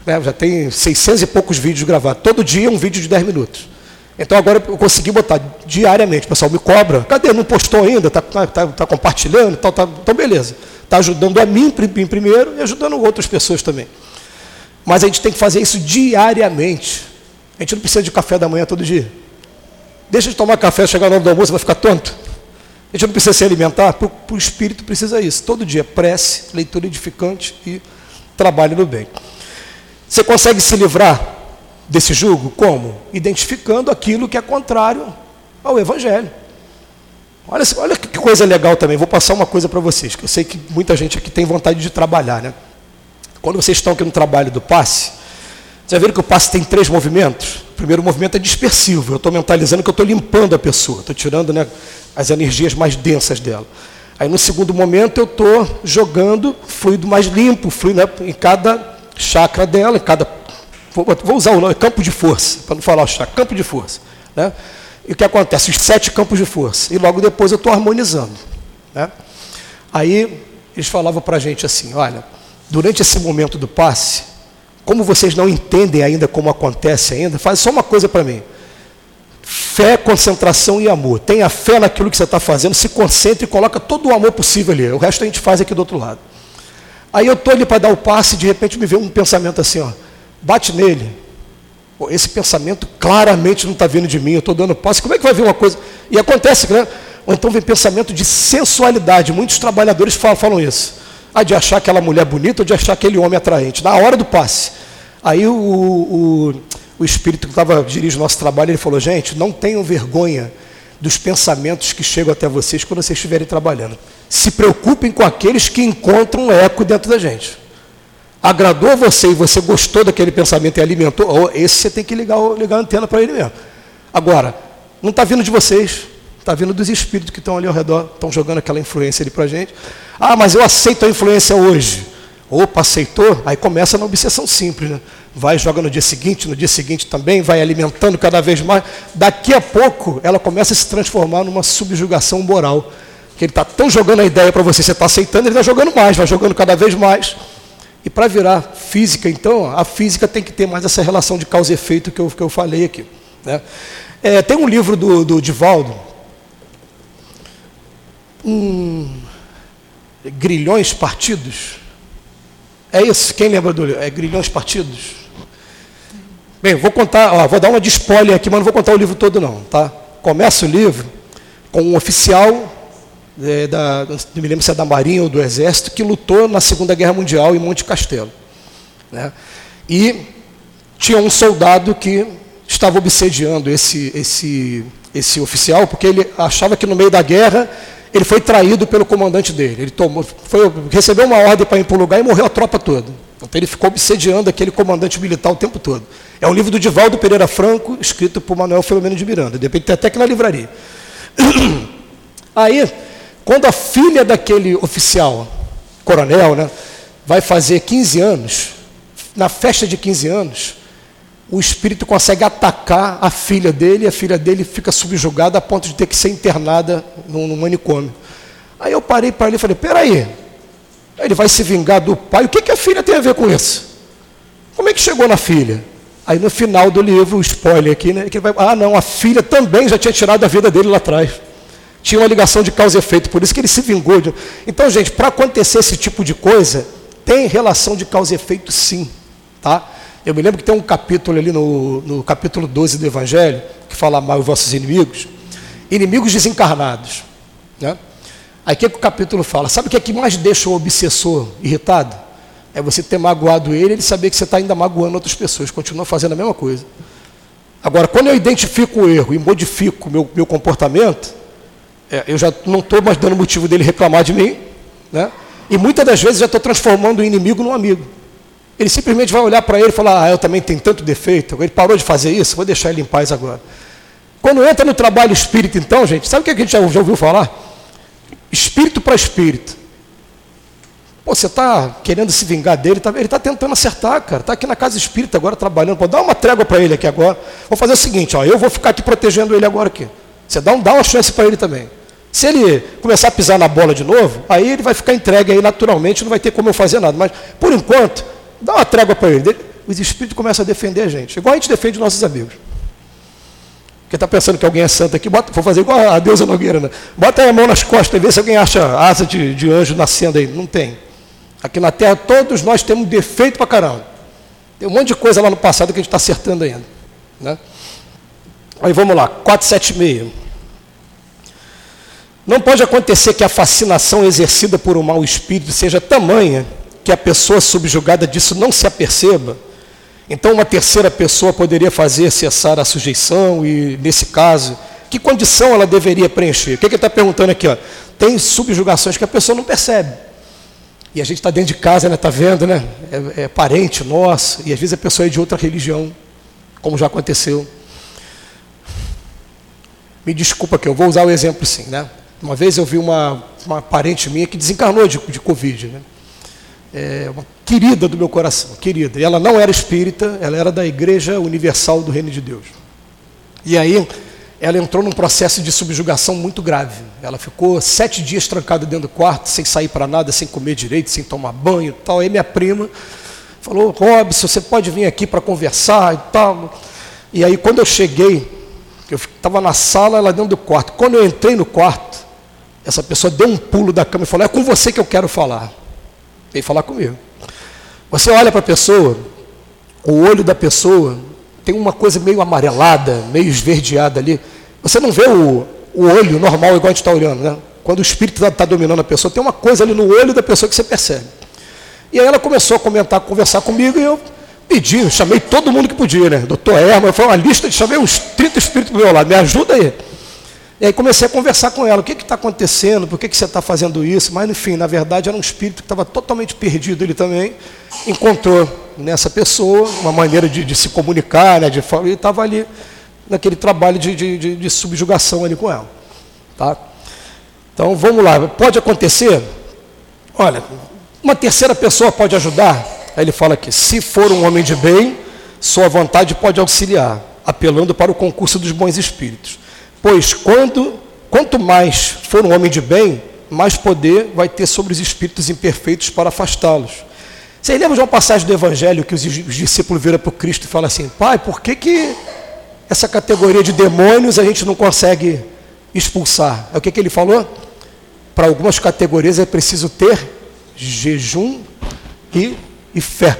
né, já tem 600 e poucos vídeos gravados. Todo dia um vídeo de 10 minutos. Então agora eu consegui botar diariamente. O pessoal me cobra. Cadê? Não postou ainda? Está tá, tá, tá compartilhando? Tá, tá, então beleza. Está ajudando a mim primeiro e ajudando outras pessoas também. Mas a gente tem que fazer isso diariamente. A gente não precisa de café da manhã todo dia. Deixa de tomar café, chegar hora do almoço, vai ficar tonto. A gente não precisa se alimentar, para o espírito precisa isso. Todo dia, prece, leitura edificante e trabalho no bem. Você consegue se livrar desse jugo? Como? Identificando aquilo que é contrário ao Evangelho. Olha, olha que coisa legal também. Vou passar uma coisa para vocês, que eu sei que muita gente aqui tem vontade de trabalhar. Né? Quando vocês estão aqui no trabalho do passe, já viram que o passe tem três movimentos? O primeiro movimento é dispersivo. Eu estou mentalizando que eu estou limpando a pessoa, estou tirando né, as energias mais densas dela. Aí no segundo momento eu estou jogando fluido mais limpo, fluido né, em cada chakra dela, em cada. Vou, usar o nome, campo de força, para não falar o chakra, campo de força. Né? E o que acontece? Os sete campos de força. E logo depois eu estou harmonizando. Né? Aí eles falavam para a gente assim: olha, durante esse momento do passe, como vocês não entendem ainda como acontece ainda, faz só uma coisa para mim. Fé, concentração e amor. Tenha fé naquilo que você está fazendo, se concentre e coloca todo o amor possível ali. O resto a gente faz aqui do outro lado. Aí eu estou ali para dar o passe e de repente me vem um pensamento assim, ó, bate nele. Pô, esse pensamento claramente não está vindo de mim, eu estou dando passe. Como é que vai vir uma coisa? E acontece, né? Ou então vem pensamento de sensualidade. Muitos trabalhadores falam, falam isso. Ah, de achar aquela mulher bonita ou de achar aquele homem atraente. Na hora do passe. Aí o, o, o espírito que estava dirigindo o nosso trabalho, ele falou, gente, não tenham vergonha dos pensamentos que chegam até vocês quando vocês estiverem trabalhando. Se preocupem com aqueles que encontram um eco dentro da gente. Agradou você e você gostou daquele pensamento e alimentou, esse você tem que ligar, ligar a antena para ele mesmo. Agora, não está vindo de vocês, está vindo dos espíritos que estão ali ao redor, estão jogando aquela influência ali para a gente. Ah, mas eu aceito a influência hoje. Opa, aceitou? Aí começa na obsessão simples, né? Vai, joga no dia seguinte, no dia seguinte também, vai alimentando cada vez mais. Daqui a pouco ela começa a se transformar numa subjugação moral. Que ele está tão jogando a ideia para você, você está aceitando, ele está jogando mais, vai jogando cada vez mais. E para virar física, então, a física tem que ter mais essa relação de causa e efeito que eu, que eu falei aqui. Né? É, tem um livro do, do Divaldo, um, Grilhões Partidos. É isso? Quem lembra do livro? É Grilhões Partidos? Bem, vou contar, ó, vou dar uma de spoiler aqui, mas não vou contar o livro todo não, tá? Começa o livro com um oficial, é, da, não me lembro se é da Marinha ou do Exército, que lutou na Segunda Guerra Mundial em Monte Castelo. Né? E tinha um soldado que estava obsediando esse, esse, esse oficial, porque ele achava que no meio da guerra ele foi traído pelo comandante dele. Ele tomou, foi, recebeu uma ordem para ir para o lugar e morreu a tropa toda. Então ele ficou obsediando aquele comandante militar o tempo todo. É um livro do Divaldo Pereira Franco, escrito por Manuel Filomeno de Miranda. Depende até que na livraria. Aí, quando a filha daquele oficial, coronel, né, vai fazer 15 anos, na festa de 15 anos, o espírito consegue atacar a filha dele, e a filha dele fica subjugada a ponto de ter que ser internada no, no manicômio. Aí eu parei para ele e falei: peraí, ele vai se vingar do pai. O que, que a filha tem a ver com isso? Como é que chegou na filha? Aí no final do livro, o spoiler aqui, né? Que vai, ah, não, a filha também já tinha tirado a vida dele lá atrás. Tinha uma ligação de causa e efeito, por isso que ele se vingou. De... Então, gente, para acontecer esse tipo de coisa, tem relação de causa e efeito sim. Tá? Eu me lembro que tem um capítulo ali no, no capítulo 12 do Evangelho, que fala mal os vossos inimigos, inimigos desencarnados. Né? Aí o que, que o capítulo fala? Sabe o que é que mais deixa o obsessor irritado? É você ter magoado ele e ele saber que você está ainda magoando outras pessoas, continua fazendo a mesma coisa. Agora, quando eu identifico o erro e modifico meu, meu comportamento, é, eu já não estou mais dando motivo dele reclamar de mim, né? e muitas das vezes já estou transformando o inimigo num amigo. Ele simplesmente vai olhar para ele e falar: Ah, eu também tenho tanto defeito, ele parou de fazer isso, vou deixar ele em paz agora. Quando entra no trabalho espírita, então, gente, sabe o que a gente já, já ouviu falar? espírito para espírito. Pô, você está querendo se vingar dele, tá, ele está tentando acertar, cara. Está aqui na casa espírita agora trabalhando. Pô, dá uma trégua para ele aqui agora. Vou fazer o seguinte, ó, eu vou ficar aqui protegendo ele agora aqui. Você dá, um, dá uma chance para ele também. Se ele começar a pisar na bola de novo, aí ele vai ficar entregue aí naturalmente, não vai ter como eu fazer nada. Mas, por enquanto, dá uma trégua para ele. Os espíritos começam a defender a gente, igual a gente defende nossos amigos. Quem está pensando que alguém é santo aqui, bota, vou fazer igual a deusa Nogueira, né? Bota a mão nas costas e vê se alguém acha asa de, de anjo nascendo aí. Não tem. Aqui na Terra todos nós temos defeito para caramba. Tem um monte de coisa lá no passado que a gente está acertando ainda. Né? Aí vamos lá, 476. Não pode acontecer que a fascinação exercida por um mau espírito seja tamanha que a pessoa subjugada disso não se aperceba então, uma terceira pessoa poderia fazer cessar a sujeição e, nesse caso, que condição ela deveria preencher? O que, ele está perguntando aqui? Ó? Tem subjugações que a pessoa não percebe. E a gente está dentro de casa, está né? Tá vendo, né? É, é, parente nosso, e às vezes a pessoa é de outra religião, como já aconteceu. Me desculpa que eu vou usar o exemplo sim, né? Uma vez eu vi uma, uma parente minha que desencarnou de, de Covid, né? é, uma querida do meu coração, querida. E ela não era espírita, ela era da Igreja Universal do Reino de Deus. E aí ela entrou num processo de subjugação muito grave. Ela ficou sete dias trancada dentro do quarto, sem sair para nada, sem comer direito, sem tomar banho e tal. Aí minha prima falou, Robson, você pode vir aqui para conversar e tal. E aí quando eu cheguei, eu estava na sala, ela dentro do quarto. Quando eu entrei no quarto, essa pessoa deu um pulo da cama e falou, é com você que eu quero falar. Veio falar comigo. Você olha para a pessoa, o olho da pessoa tem uma coisa meio amarelada, meio esverdeada ali. Você não vê o, o olho normal igual a gente está olhando, né? Quando o espírito está tá dominando a pessoa, tem uma coisa ali no olho da pessoa que você percebe. E aí ela começou a comentar, conversar comigo e eu pedi, chamei todo mundo que podia, né? Doutor Herman, foi uma lista, chamei uns 30 espíritos do meu lado, me ajuda aí. E aí comecei a conversar com ela, o que está acontecendo, por que, que você está fazendo isso? Mas enfim, na verdade era um espírito que estava totalmente perdido, ele também encontrou nessa pessoa uma maneira de, de se comunicar, né, de, e estava ali naquele trabalho de, de, de, subjugação ali com ela. Tá? Então vamos lá, pode acontecer? Olha, uma terceira pessoa pode ajudar? Aí ele fala aqui, se for um homem de bem, sua vontade pode auxiliar, apelando para o concurso dos bons espíritos. Pois quando, quanto mais for um homem de bem, mais poder vai ter sobre os espíritos imperfeitos para afastá-los. Vocês lembram de uma passagem do Evangelho que os discípulos viram para o Cristo e falam assim: Pai, por que, que essa categoria de demônios a gente não consegue expulsar? É o que, que ele falou? Para algumas categorias é preciso ter jejum e, e fé.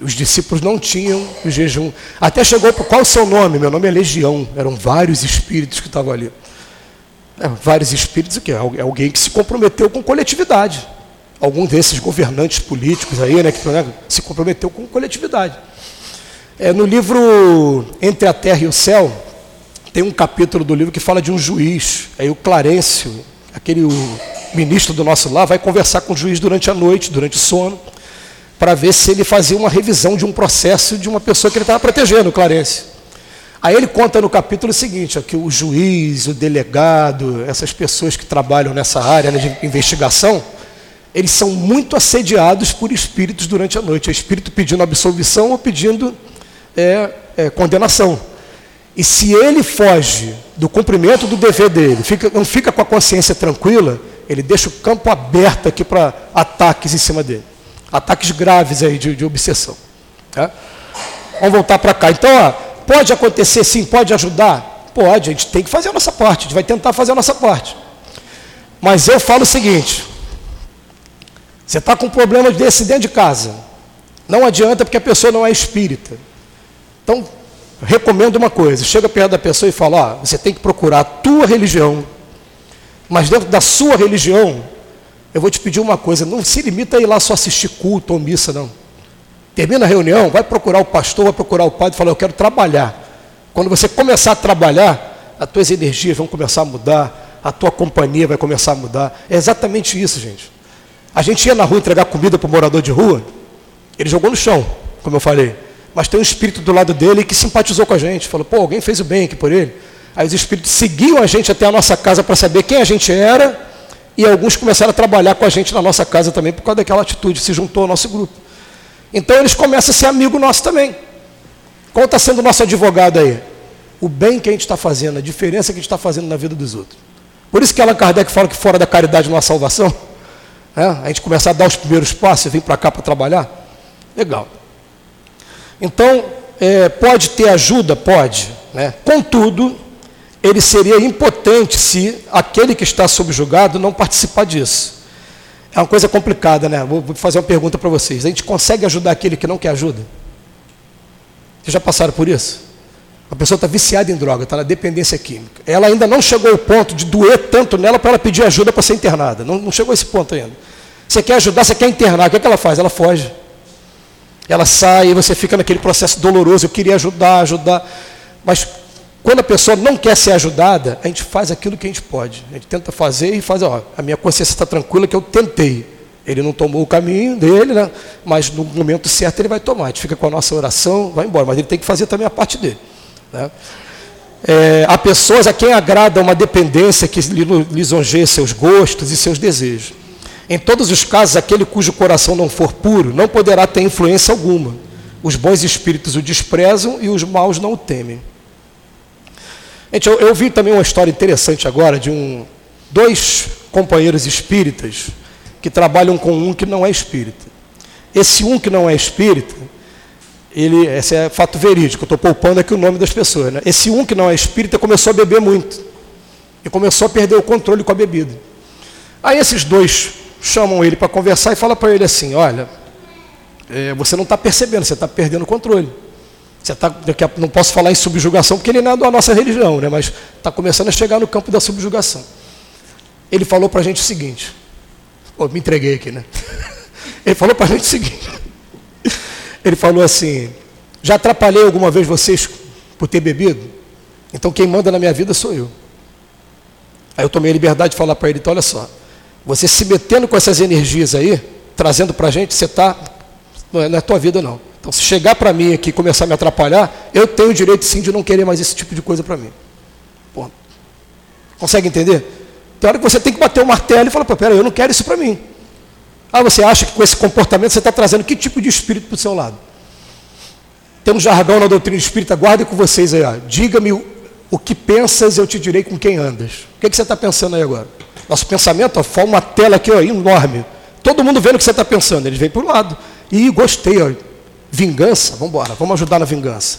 Os discípulos não tinham o jejum. Até chegou para qual o seu nome? Meu nome é Legião. Eram vários espíritos que estavam ali. É, vários espíritos o quê? É alguém que se comprometeu com coletividade. Algum desses governantes políticos aí, né, que né, se comprometeu com coletividade. É, no livro Entre a Terra e o Céu, tem um capítulo do livro que fala de um juiz. Aí o Clarencio, aquele o ministro do nosso lar, vai conversar com o juiz durante a noite, durante o sono, para ver se ele fazia uma revisão de um processo de uma pessoa que ele estava protegendo, o Clarencio. Aí ele conta no capítulo seguinte, ó, que o juiz, o delegado, essas pessoas que trabalham nessa área né, de investigação, eles são muito assediados por espíritos durante a noite. É espírito pedindo absolvição ou pedindo é, é, condenação. E se ele foge do cumprimento do dever dele, fica, não fica com a consciência tranquila, ele deixa o campo aberto aqui para ataques em cima dele. Ataques graves aí de, de obsessão. Tá? Vamos voltar para cá. Então, ó, pode acontecer sim, pode ajudar? Pode, a gente tem que fazer a nossa parte, a gente vai tentar fazer a nossa parte. Mas eu falo o seguinte: você está com um problema desse dentro de casa. Não adianta porque a pessoa não é espírita. Então, recomendo uma coisa: chega perto da pessoa e fala, ó, você tem que procurar a tua religião, mas dentro da sua religião, eu vou te pedir uma coisa: não se limita a ir lá só assistir culto ou missa, não. Termina a reunião, vai procurar o pastor, vai procurar o padre e fala: Eu quero trabalhar. Quando você começar a trabalhar, as tuas energias vão começar a mudar, a tua companhia vai começar a mudar. É exatamente isso, gente. A gente ia na rua entregar comida para o morador de rua, ele jogou no chão, como eu falei mas tem um espírito do lado dele que simpatizou com a gente, falou, pô, alguém fez o bem aqui por ele. Aí os espíritos seguiam a gente até a nossa casa para saber quem a gente era, e alguns começaram a trabalhar com a gente na nossa casa também por causa daquela atitude, se juntou ao nosso grupo. Então eles começam a ser amigo nosso também. Qual está sendo o nosso advogado aí? O bem que a gente está fazendo, a diferença que a gente está fazendo na vida dos outros. Por isso que Allan Kardec fala que fora da caridade não há salvação. É, a gente começar a dar os primeiros passos e vir para cá para trabalhar. Legal. Então, é, pode ter ajuda? Pode. Né? Contudo, ele seria impotente se aquele que está subjugado não participar disso. É uma coisa complicada, né? Vou fazer uma pergunta para vocês. A gente consegue ajudar aquele que não quer ajuda? Vocês já passaram por isso? A pessoa está viciada em droga, está na dependência química. Ela ainda não chegou ao ponto de doer tanto nela para ela pedir ajuda para ser internada. Não, não, chegou a esse ponto ainda. Você quer ajudar, você quer internar, o que, é que ela faz? Ela foge. Ela sai e você fica naquele processo doloroso. Eu queria ajudar, ajudar. Mas quando a pessoa não quer ser ajudada, a gente faz aquilo que a gente pode. A gente tenta fazer e faz, ó, a minha consciência está tranquila que eu tentei. Ele não tomou o caminho dele, né? mas no momento certo ele vai tomar. A gente fica com a nossa oração, vai embora. Mas ele tem que fazer também a parte dele. Né? É, há pessoas a quem agrada uma dependência que lisonjeia seus gostos e seus desejos. Em todos os casos, aquele cujo coração não for puro não poderá ter influência alguma. Os bons espíritos o desprezam e os maus não o temem. Gente, eu, eu vi também uma história interessante agora de um, dois companheiros espíritas que trabalham com um que não é espírita. Esse um que não é espírita, ele, esse é fato verídico, estou poupando aqui o nome das pessoas. Né? Esse um que não é espírita começou a beber muito e começou a perder o controle com a bebida. Aí esses dois chamam ele para conversar e fala para ele assim: olha, é, você não está percebendo, você está perdendo o controle. Você tá, não posso falar em subjugação porque ele não é da nossa religião, né, mas está começando a chegar no campo da subjugação. Ele falou para a gente o seguinte: pô, me entreguei aqui, né? Ele falou para a gente o seguinte: ele falou assim, já atrapalhei alguma vez vocês por ter bebido? Então quem manda na minha vida sou eu. Aí eu tomei a liberdade de falar para ele: então olha só, você se metendo com essas energias aí, trazendo para a gente, você está. Não é, não é tua vida, não. Então, se chegar para mim aqui e começar a me atrapalhar, eu tenho o direito sim de não querer mais esse tipo de coisa para mim. Pô. Consegue entender? Tem hora que você tem que bater o martelo e falar, pera, eu não quero isso para mim. Ah, você acha que com esse comportamento você está trazendo que tipo de espírito para o seu lado? Tem um jargão na doutrina espírita, guardem com vocês aí. Diga-me o, que pensas, eu te direi com quem andas. O que, que você está pensando aí agora? Nosso pensamento ó, forma uma tela aqui ó, enorme. Todo mundo vendo o que você está pensando. Eles vêm para o lado. E gostei. Ó. Vingança, vamos embora, vamos ajudar na vingança.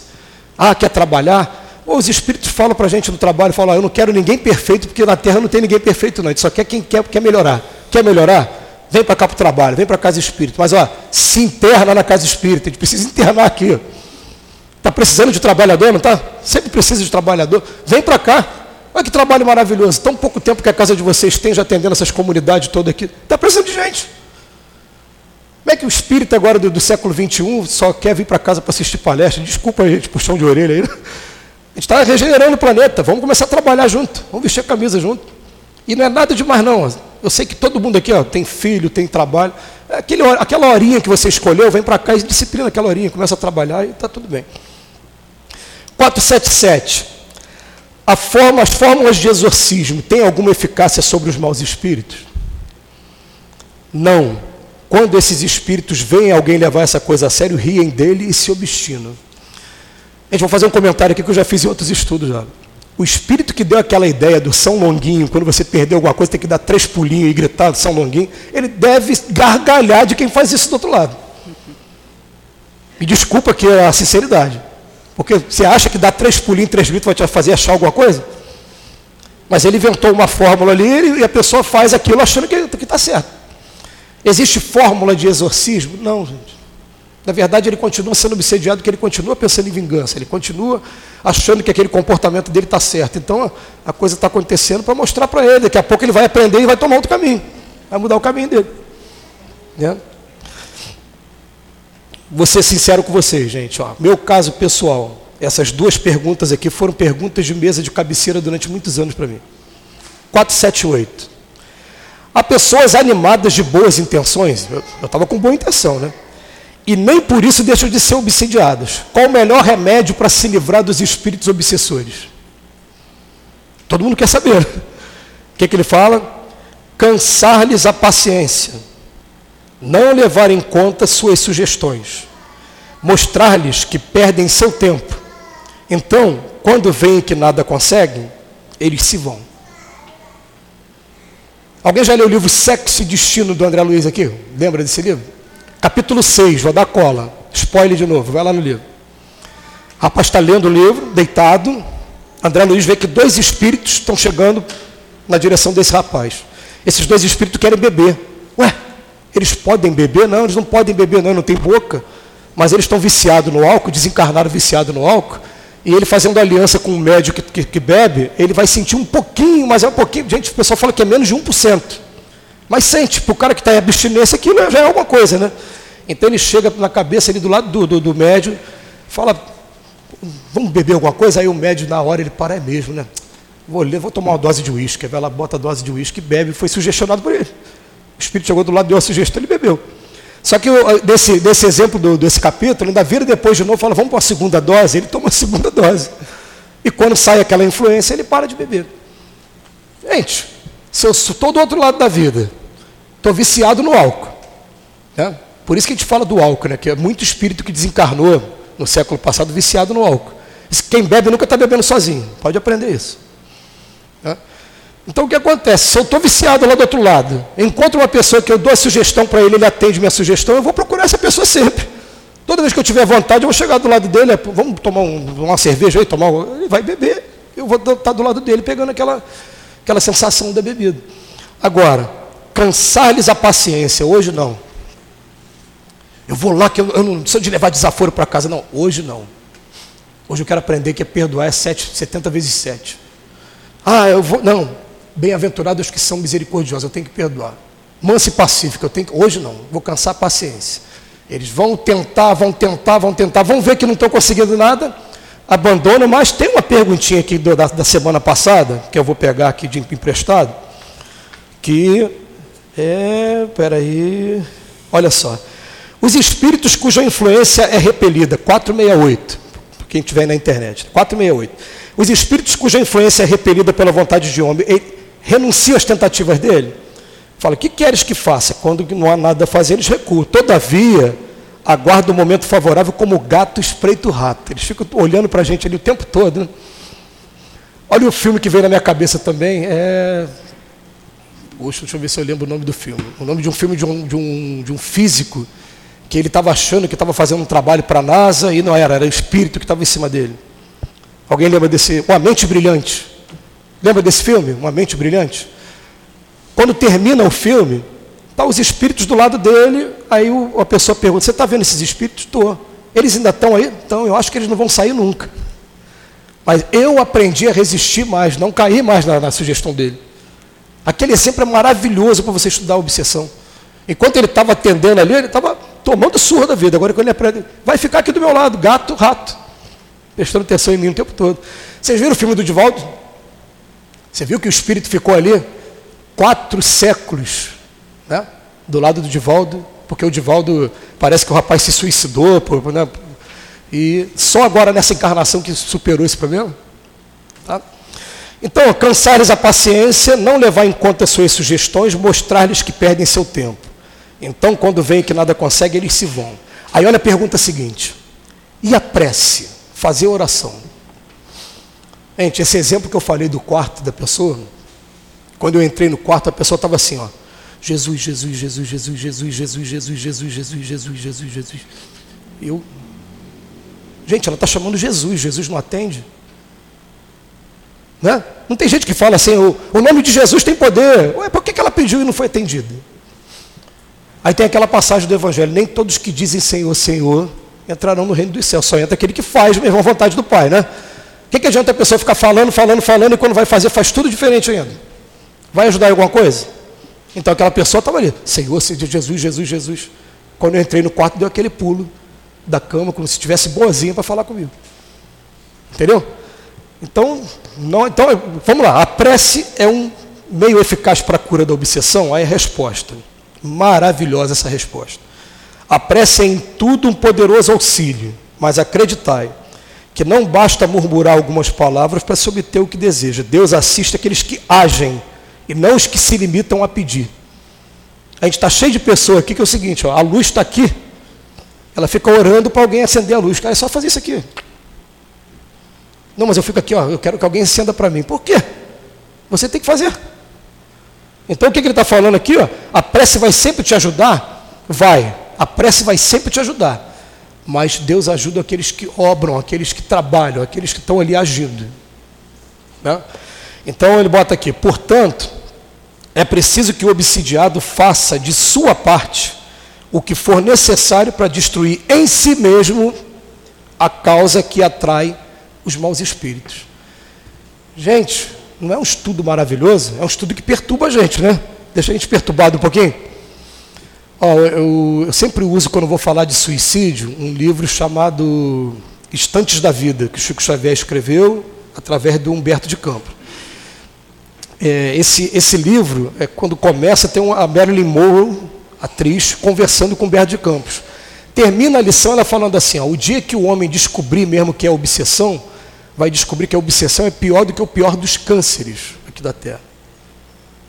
Ah, quer trabalhar? os espíritos falam para a gente no trabalho, falam, eu não quero ninguém perfeito, porque na Terra não tem ninguém perfeito, não. A gente só quer quem quer, quer melhorar. Quer melhorar? vem para cá para o trabalho, vem para a casa espírita. Mas ó, se interna na casa espírita, a gente precisa internar aqui. Está precisando de trabalhador, não está? Sempre precisa de trabalhador. Vem para cá. Olha que trabalho maravilhoso. Tão pouco tempo que a casa de vocês tem já atendendo essas comunidades todas aqui. Está precisando de gente. Como é que o espírito agora do, do século XXI só quer vir para casa para assistir palestra? Desculpa gente, puxão de orelha aí. Né? A gente está regenerando o planeta. Vamos começar a trabalhar junto. Vamos vestir a camisa junto. E não é nada demais, não. Eu sei que todo mundo aqui ó, tem filho, tem trabalho. É aquele, aquela horinha que você escolheu, vem para cá e disciplina aquela horinha, começa a trabalhar e está tudo bem. 477. A forma, as fórmulas de exorcismo têm alguma eficácia sobre os maus espíritos? Não. Quando esses espíritos veem alguém levar essa coisa a sério, riem dele e se obstinam. Gente, vou fazer um comentário aqui que eu já fiz em outros estudos já. O espírito que deu aquela ideia do São Longuinho, quando você perdeu alguma coisa, tem que dar três pulinhos e gritar São Longuinho, ele deve gargalhar de quem faz isso do outro lado. Me desculpa que é a sinceridade. Porque você acha que dar três pulinhos, três gritos vai te fazer achar alguma coisa? Mas ele inventou uma fórmula ali e a pessoa faz aquilo achando que está certo. Existe fórmula de exorcismo? Não, gente. Na verdade, ele continua sendo obsediado porque ele continua pensando em vingança, ele continua achando que aquele comportamento dele está certo. Então a coisa está acontecendo para mostrar para ele. Daqui a pouco ele vai aprender e vai tomar outro caminho, vai mudar o caminho dele. Né? Vou ser sincero com vocês, gente. Ó, meu caso pessoal, essas duas perguntas aqui foram perguntas de mesa de cabeceira durante muitos anos para mim. 478. Há pessoas animadas de boas intenções, eu estava com boa intenção, né? E nem por isso deixam de ser obsidiadas. Qual o melhor remédio para se livrar dos espíritos obsessores? Todo mundo quer saber. O que, que ele fala? Cansar-lhes a paciência não levar em conta suas sugestões, mostrar-lhes que perdem seu tempo. Então, quando veem que nada conseguem, eles se vão. Alguém já leu o livro Sexo e Destino do André Luiz aqui? Lembra desse livro? Capítulo 6, vou dar cola. Spoiler de novo, vai lá no livro. O rapaz está lendo o livro, deitado. André Luiz vê que dois espíritos estão chegando na direção desse rapaz. Esses dois espíritos querem beber. Ué, eles podem beber? Não, eles não podem beber, não, não tem boca. Mas eles estão viciados no álcool, desencarnaram viciado no álcool. E ele fazendo aliança com um médico que, que, que, bebe, ele vai sentir um pouquinho, mas é um pouquinho. Gente, o pessoal fala que é menos de 1%. Mas sente, para o cara que está em abstinência, aquilo já é alguma coisa, né? Então ele chega na cabeça ali do lado do, do, do médio, fala, vamos beber alguma coisa? Aí o médio, na hora, ele para, é mesmo, né? Vou ler, vou tomar uma dose de uísque. Vai lá, bota a dose de uísque, bebe, foi sugestionado por ele. O Espírito chegou do lado, deu a sugestão, ele bebeu. Só que desse, desse exemplo do, desse capítulo, ainda vira depois de novo fala, vamos para a segunda dose, ele toma a segunda dose. E quando sai aquela influência, ele para de beber. Gente, se eu estou do outro lado da vida, estou viciado no álcool. Né? Por isso que a gente fala do álcool, né? que é muito espírito que desencarnou no século passado viciado no álcool. Quem bebe nunca está bebendo sozinho. Pode aprender isso. Né? Então o que acontece? Se eu estou viciado lá do outro lado, encontro uma pessoa que eu dou a sugestão para ele, ele atende minha sugestão, eu vou procurar essa pessoa sempre. Toda vez que eu tiver vontade, eu vou chegar do lado dele, vamos tomar um, uma cerveja aí, tomar ele vai beber, eu vou estar do lado dele pegando aquela, aquela sensação da bebida. Agora, cansar-lhes a paciência, hoje não. Eu vou lá que eu, eu não preciso de levar desaforo para casa, não. Hoje não. Hoje eu quero aprender que é perdoar é sete, 70 vezes 7. Ah, eu vou. Não, Bem-aventurados os que são misericordiosos, eu tenho que perdoar. Manso e pacífico, eu tenho que. Hoje não, vou cansar a paciência. Eles vão tentar, vão tentar, vão tentar, vão ver que não estão conseguindo nada, abandonam, mas tem uma perguntinha aqui da, da semana passada, que eu vou pegar aqui de emprestado, que é. Peraí. Olha só. Os espíritos cuja influência é repelida, 468, quem estiver na internet, 468. Os espíritos cuja influência é repelida pela vontade de homem, renuncia às tentativas dele. Fala, o que queres que faça? Quando não há nada a fazer, eles recuam. Todavia, aguarda o momento favorável como o gato espreita o rato. Eles ficam olhando para a gente ali o tempo todo. Né? Olha o filme que veio na minha cabeça também. É... Deixa eu ver se eu lembro o nome do filme. O nome de um filme de um, de um, de um físico que ele estava achando que estava fazendo um trabalho para a NASA e não era, era o espírito que estava em cima dele. Alguém lembra desse? Uma Mente Brilhante. Lembra desse filme? Uma Mente Brilhante? Quando termina o filme, tá os espíritos do lado dele, aí o, a pessoa pergunta, você está vendo esses espíritos? Estou. Eles ainda estão aí? Então, eu acho que eles não vão sair nunca. Mas eu aprendi a resistir mais, não cair mais na, na sugestão dele. Aquele exemplo é maravilhoso para você estudar a obsessão. Enquanto ele estava atendendo ali, ele estava tomando surra da vida. Agora, quando ele aprende, vai ficar aqui do meu lado, gato, rato, prestando atenção em mim o tempo todo. Vocês viram o filme do Divaldo? Você viu que o espírito ficou ali quatro séculos, né? Do lado do Divaldo, porque o Divaldo parece que o rapaz se suicidou, né? e só agora nessa encarnação que superou esse problema. Tá? Então, cansar-lhes a paciência, não levar em conta suas sugestões, mostrar-lhes que perdem seu tempo. Então, quando veem que nada consegue, eles se vão. Aí olha a pergunta seguinte: e a prece? Fazer oração. Gente, esse exemplo que eu falei do quarto da pessoa, quando eu entrei no quarto, a pessoa estava assim, ó. Jesus, Jesus, Jesus, Jesus, Jesus, Jesus, Jesus, Jesus, Jesus, Jesus, Jesus, Jesus. Eu. Gente, ela está chamando Jesus, Jesus não atende. Né? Não tem gente que fala assim, o, o nome de Jesus tem poder. Ué, por que, que ela pediu e não foi atendida? Aí tem aquela passagem do Evangelho: nem todos que dizem Senhor, Senhor entrarão no reino dos céus, só entra aquele que faz a mesma vontade do Pai, né? O que, que adianta a pessoa ficar falando, falando, falando e quando vai fazer faz tudo diferente ainda? Vai ajudar em alguma coisa? Então aquela pessoa estava ali, Senhor, Senhor, Jesus, Jesus, Jesus. Quando eu entrei no quarto, deu aquele pulo da cama, como se estivesse boazinha para falar comigo. Entendeu? Então, não, então, vamos lá. A prece é um meio eficaz para a cura da obsessão? Aí a resposta. Maravilhosa essa resposta. A prece é em tudo um poderoso auxílio, mas acreditai que não basta murmurar algumas palavras para se obter o que deseja. Deus assiste aqueles que agem e não os que se limitam a pedir. A gente está cheio de pessoas aqui que é o seguinte: ó, a luz está aqui, ela fica orando para alguém acender a luz. Cara, é só fazer isso aqui. Não, mas eu fico aqui, ó, eu quero que alguém acenda para mim. Por quê? Você tem que fazer. Então o que, que ele está falando aqui? Ó? A prece vai sempre te ajudar? Vai. A prece vai sempre te ajudar. Mas Deus ajuda aqueles que obram, aqueles que trabalham, aqueles que estão ali agindo. Né? Então ele bota aqui, portanto, é preciso que o obsidiado faça de sua parte o que for necessário para destruir em si mesmo a causa que atrai os maus espíritos. Gente, não é um estudo maravilhoso, é um estudo que perturba a gente, né? Deixa a gente perturbado um pouquinho. Ó, eu, eu sempre uso, quando vou falar de suicídio, um livro chamado Estantes da Vida, que o Chico Xavier escreveu através do Humberto de Campos. É, esse, esse livro, é, quando começa, tem uma, a Marilyn Monroe, atriz, conversando com Humberto de Campos. Termina a lição ela falando assim: ó, o dia que o homem descobrir mesmo que é obsessão, vai descobrir que a obsessão é pior do que o pior dos cânceres aqui da Terra.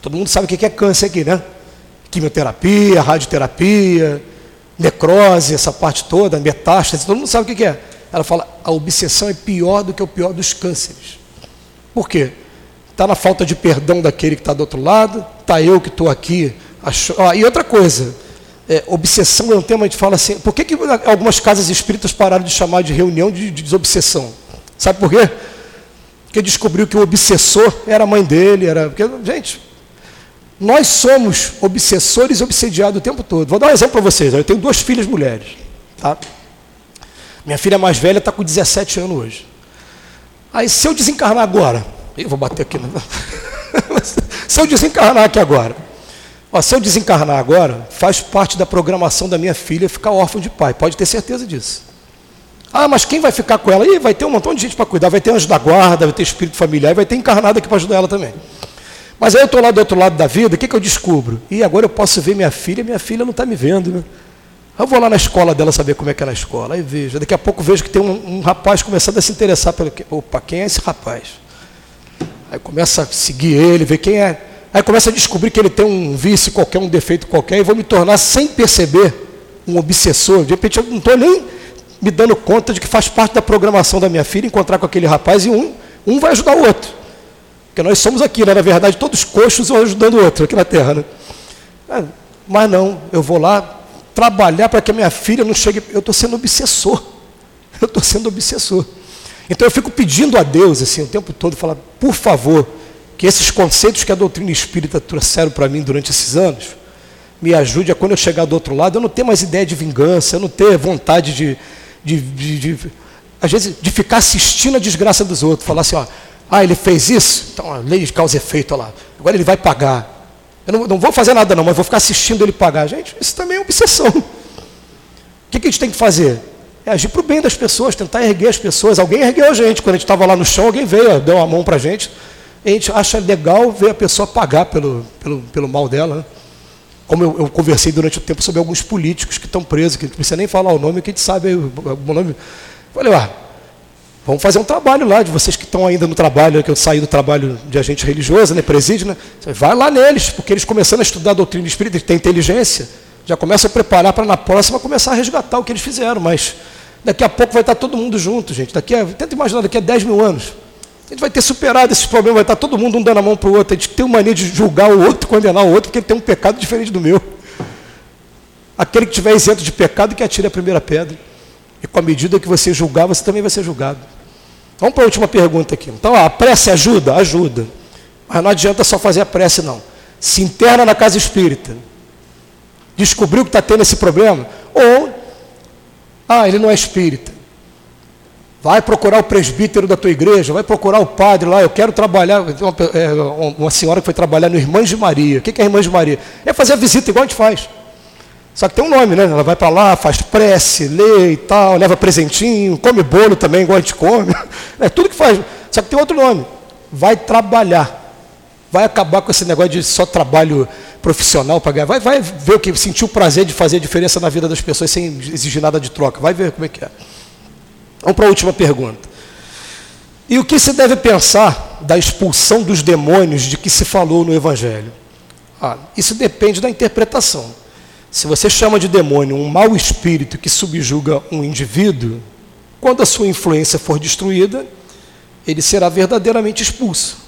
Todo mundo sabe o que é câncer aqui, né? Quimioterapia, radioterapia, necrose, essa parte toda, metástase, todo mundo sabe o que é. Ela fala, a obsessão é pior do que o pior dos cânceres. Por quê? Está na falta de perdão daquele que está do outro lado, está eu que estou aqui. Acho... Ah, e outra coisa, é, obsessão é um tema, a gente fala assim, por que, que algumas casas espíritas pararam de chamar de reunião de, de desobsessão? Sabe por quê? Porque descobriu que o obsessor era a mãe dele, era. Porque, gente, nós somos obsessores e obsediados o tempo todo. Vou dar um exemplo para vocês. Eu tenho duas filhas mulheres. Tá? Minha filha mais velha está com 17 anos hoje. Aí, se eu desencarnar agora, eu vou bater aqui. se eu desencarnar aqui agora, ó, se eu desencarnar agora, faz parte da programação da minha filha ficar órfã de pai. Pode ter certeza disso. Ah, mas quem vai ficar com ela? Ih, vai ter um montão de gente para cuidar, vai ter anjo da guarda, vai ter espírito familiar, vai ter encarnado aqui para ajudar ela também. Mas aí eu estou lá do outro lado da vida, o que, que eu descubro? E agora eu posso ver minha filha, minha filha não está me vendo, né? Eu vou lá na escola dela saber como é que é na escola. Aí vejo, daqui a pouco vejo que tem um, um rapaz começando a se interessar pelo. Opa, quem é esse rapaz? Aí começa a seguir ele, ver quem é. Aí começa a descobrir que ele tem um vício qualquer, um defeito qualquer, e vou me tornar, sem perceber, um obsessor. De repente eu não estou nem me dando conta de que faz parte da programação da minha filha encontrar com aquele rapaz e um, um vai ajudar o outro. Porque nós somos aqui, né? na verdade, todos coxos um ajudando o outro aqui na Terra. Né? É, mas não, eu vou lá trabalhar para que a minha filha não chegue. Eu estou sendo obsessor. Eu estou sendo obsessor. Então eu fico pedindo a Deus assim o tempo todo, falar, por favor, que esses conceitos que a doutrina espírita trouxeram para mim durante esses anos, me ajude a quando eu chegar do outro lado, eu não ter mais ideia de vingança, eu não ter vontade de, de, de, de às vezes, de ficar assistindo a desgraça dos outros, falar assim, ó, ah, ele fez isso, então a lei de causa e efeito, olha lá, agora ele vai pagar. Eu não, não, vou fazer nada não, mas vou ficar assistindo ele pagar. Gente, isso também é obsessão. O que, que a gente tem que fazer? É agir para o bem das pessoas, tentar erguer as pessoas. Alguém ergueu a gente, quando a gente estava lá no chão, alguém veio, deu uma mão para a gente. A gente acha legal ver a pessoa pagar pelo, pelo, pelo mal dela. Né? Como eu, eu, conversei durante o tempo sobre alguns políticos que estão presos, que não precisa nem falar o nome, que a gente sabe o nome. Falei, ah, vamos fazer um trabalho lá, de vocês que estão ainda no trabalho, que eu saí do trabalho de agente religioso, né, presídio, né? Vai lá neles, porque eles começando a estudar a doutrina espírita, eles têm inteligência, já começam a preparar para na próxima começar a resgatar o que eles fizeram, mas daqui a pouco vai estar todo mundo junto, gente. Daqui a, tenta imaginar, daqui a 10 mil anos. A gente vai ter superado esses problemas, vai estar todo mundo um dando a mão para o outro. A gente tem uma mania de julgar o outro, condenar o outro, porque ele tem um pecado diferente do meu. Aquele que tiver isento de pecado, que atire a primeira pedra. E com a medida que você julgar, você também vai ser julgado. Vamos para a última pergunta aqui. Então, a prece ajuda? Ajuda. Mas não adianta só fazer a prece, não. Se interna na casa espírita. Descobriu que está tendo esse problema? Ou, ah, ele não é espírita. Vai procurar o presbítero da tua igreja, vai procurar o padre lá. Eu quero trabalhar. Uma, é, uma senhora que foi trabalhar no Irmãs de Maria. O que é Irmãs de Maria? É fazer a visita igual a gente faz. Só que tem um nome, né? Ela vai para lá, faz prece, lê e tal, leva presentinho, come bolo também, igual a gente come. É tudo que faz. Só que tem outro nome. Vai trabalhar. Vai acabar com esse negócio de só trabalho profissional para ganhar. Vai, vai ver o que sentir o prazer de fazer a diferença na vida das pessoas sem exigir nada de troca. Vai ver como é que é. Vamos para a última pergunta. E o que se deve pensar da expulsão dos demônios de que se falou no Evangelho? Ah, isso depende da interpretação. Se você chama de demônio um mau espírito que subjuga um indivíduo, quando a sua influência for destruída, ele será verdadeiramente expulso.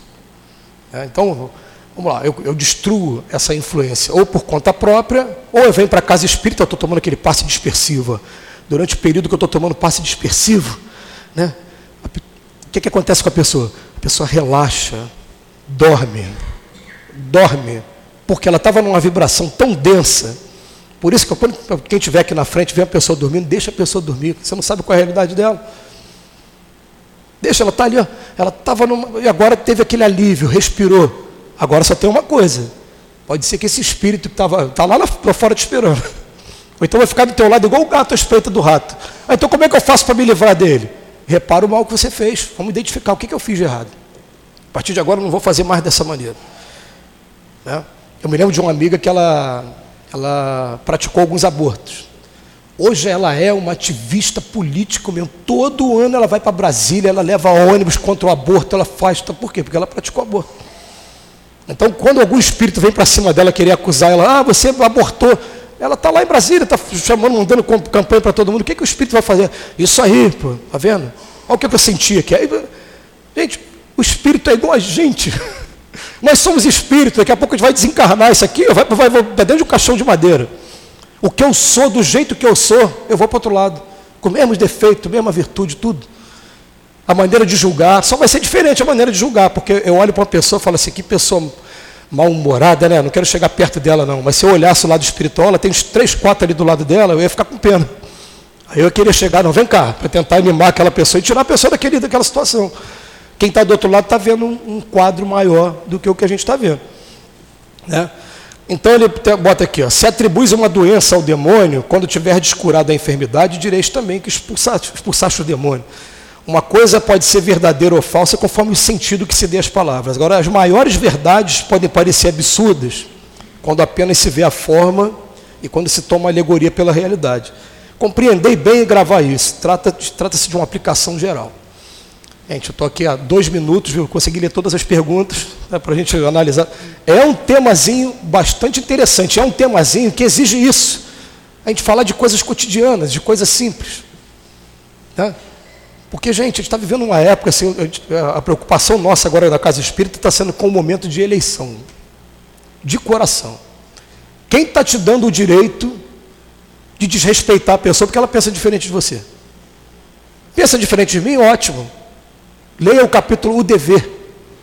É, então, vamos lá, eu, eu, destruo essa influência, ou por conta própria, ou eu venho para a casa espírita, eu estou tomando aquele passe dispersivo durante o período que eu estou tomando passe dispersivo, né? o que, que acontece com a pessoa? A pessoa relaxa, dorme, dorme, porque ela estava numa vibração tão densa. Por isso que quando quem estiver aqui na frente vê a pessoa dormindo, deixa a pessoa dormir. Você não sabe qual é a realidade dela. Deixa, ela está ali, ó. ela estava e agora teve aquele alívio, respirou. Agora só tem uma coisa. Pode ser que esse espírito que estava tá lá para fora te esperando. Ou então vai ficar do teu lado igual o gato à espreita do rato. Ah, então como é que eu faço para me livrar dele? Repara o mal que você fez. Vamos identificar o que, que eu fiz de errado. A partir de agora eu não vou fazer mais dessa maneira. Né? Eu me lembro de uma amiga que ela, ela praticou alguns abortos. Hoje ela é uma ativista política mesmo. Todo ano ela vai para Brasília, ela leva ônibus contra o aborto, ela faz. Então, por quê? Porque ela praticou aborto. Então, quando algum espírito vem para cima dela querer acusar ela, ah, você abortou. Ela está lá em Brasília, está chamando, mandando campanha para todo mundo. O que, que o Espírito vai fazer? Isso aí, pô, tá vendo? Olha o que eu senti aqui. Aí, gente, o Espírito é igual a gente. Nós somos Espírito, daqui a pouco a gente vai desencarnar isso aqui, vai, vai, vai dentro de um caixão de madeira. O que eu sou, do jeito que eu sou, eu vou para outro lado. Com o mesmo defeito, mesma virtude, tudo. A maneira de julgar, só vai ser diferente a maneira de julgar, porque eu olho para uma pessoa e falo assim, que pessoa mal-humorada, né? Não quero chegar perto dela, não. Mas se eu olhasse o lado espiritual, ela tem uns três, quatro ali do lado dela, eu ia ficar com pena. Aí eu queria chegar, não, vem cá, para tentar animar aquela pessoa e tirar a pessoa daquele, daquela situação. Quem está do outro lado está vendo um, um, quadro maior do que o que a gente está vendo. Né? Então ele bota aqui, ó, se atribuis uma doença ao demônio, quando tiver descurado a enfermidade, direis também que expulsaste, expulsaste o demônio. Uma coisa pode ser verdadeira ou falsa conforme o sentido que se dê às palavras. Agora, as maiores verdades podem parecer absurdas quando apenas se vê a forma e quando se toma alegoria pela realidade. Compreendei bem e gravar isso. Trata-se trata de uma aplicação geral. Gente, eu estou aqui há dois minutos, viu? consegui ler todas as perguntas né, para a gente analisar. É um temazinho bastante interessante, é um temazinho que exige isso. A gente falar de coisas cotidianas, de coisas simples. Né? Porque, gente, a gente está vivendo uma época, assim, a preocupação nossa agora da Casa Espírita está sendo com o momento de eleição, de coração. Quem está te dando o direito de desrespeitar a pessoa porque ela pensa diferente de você? Pensa diferente de mim? Ótimo. Leia o capítulo O Dever.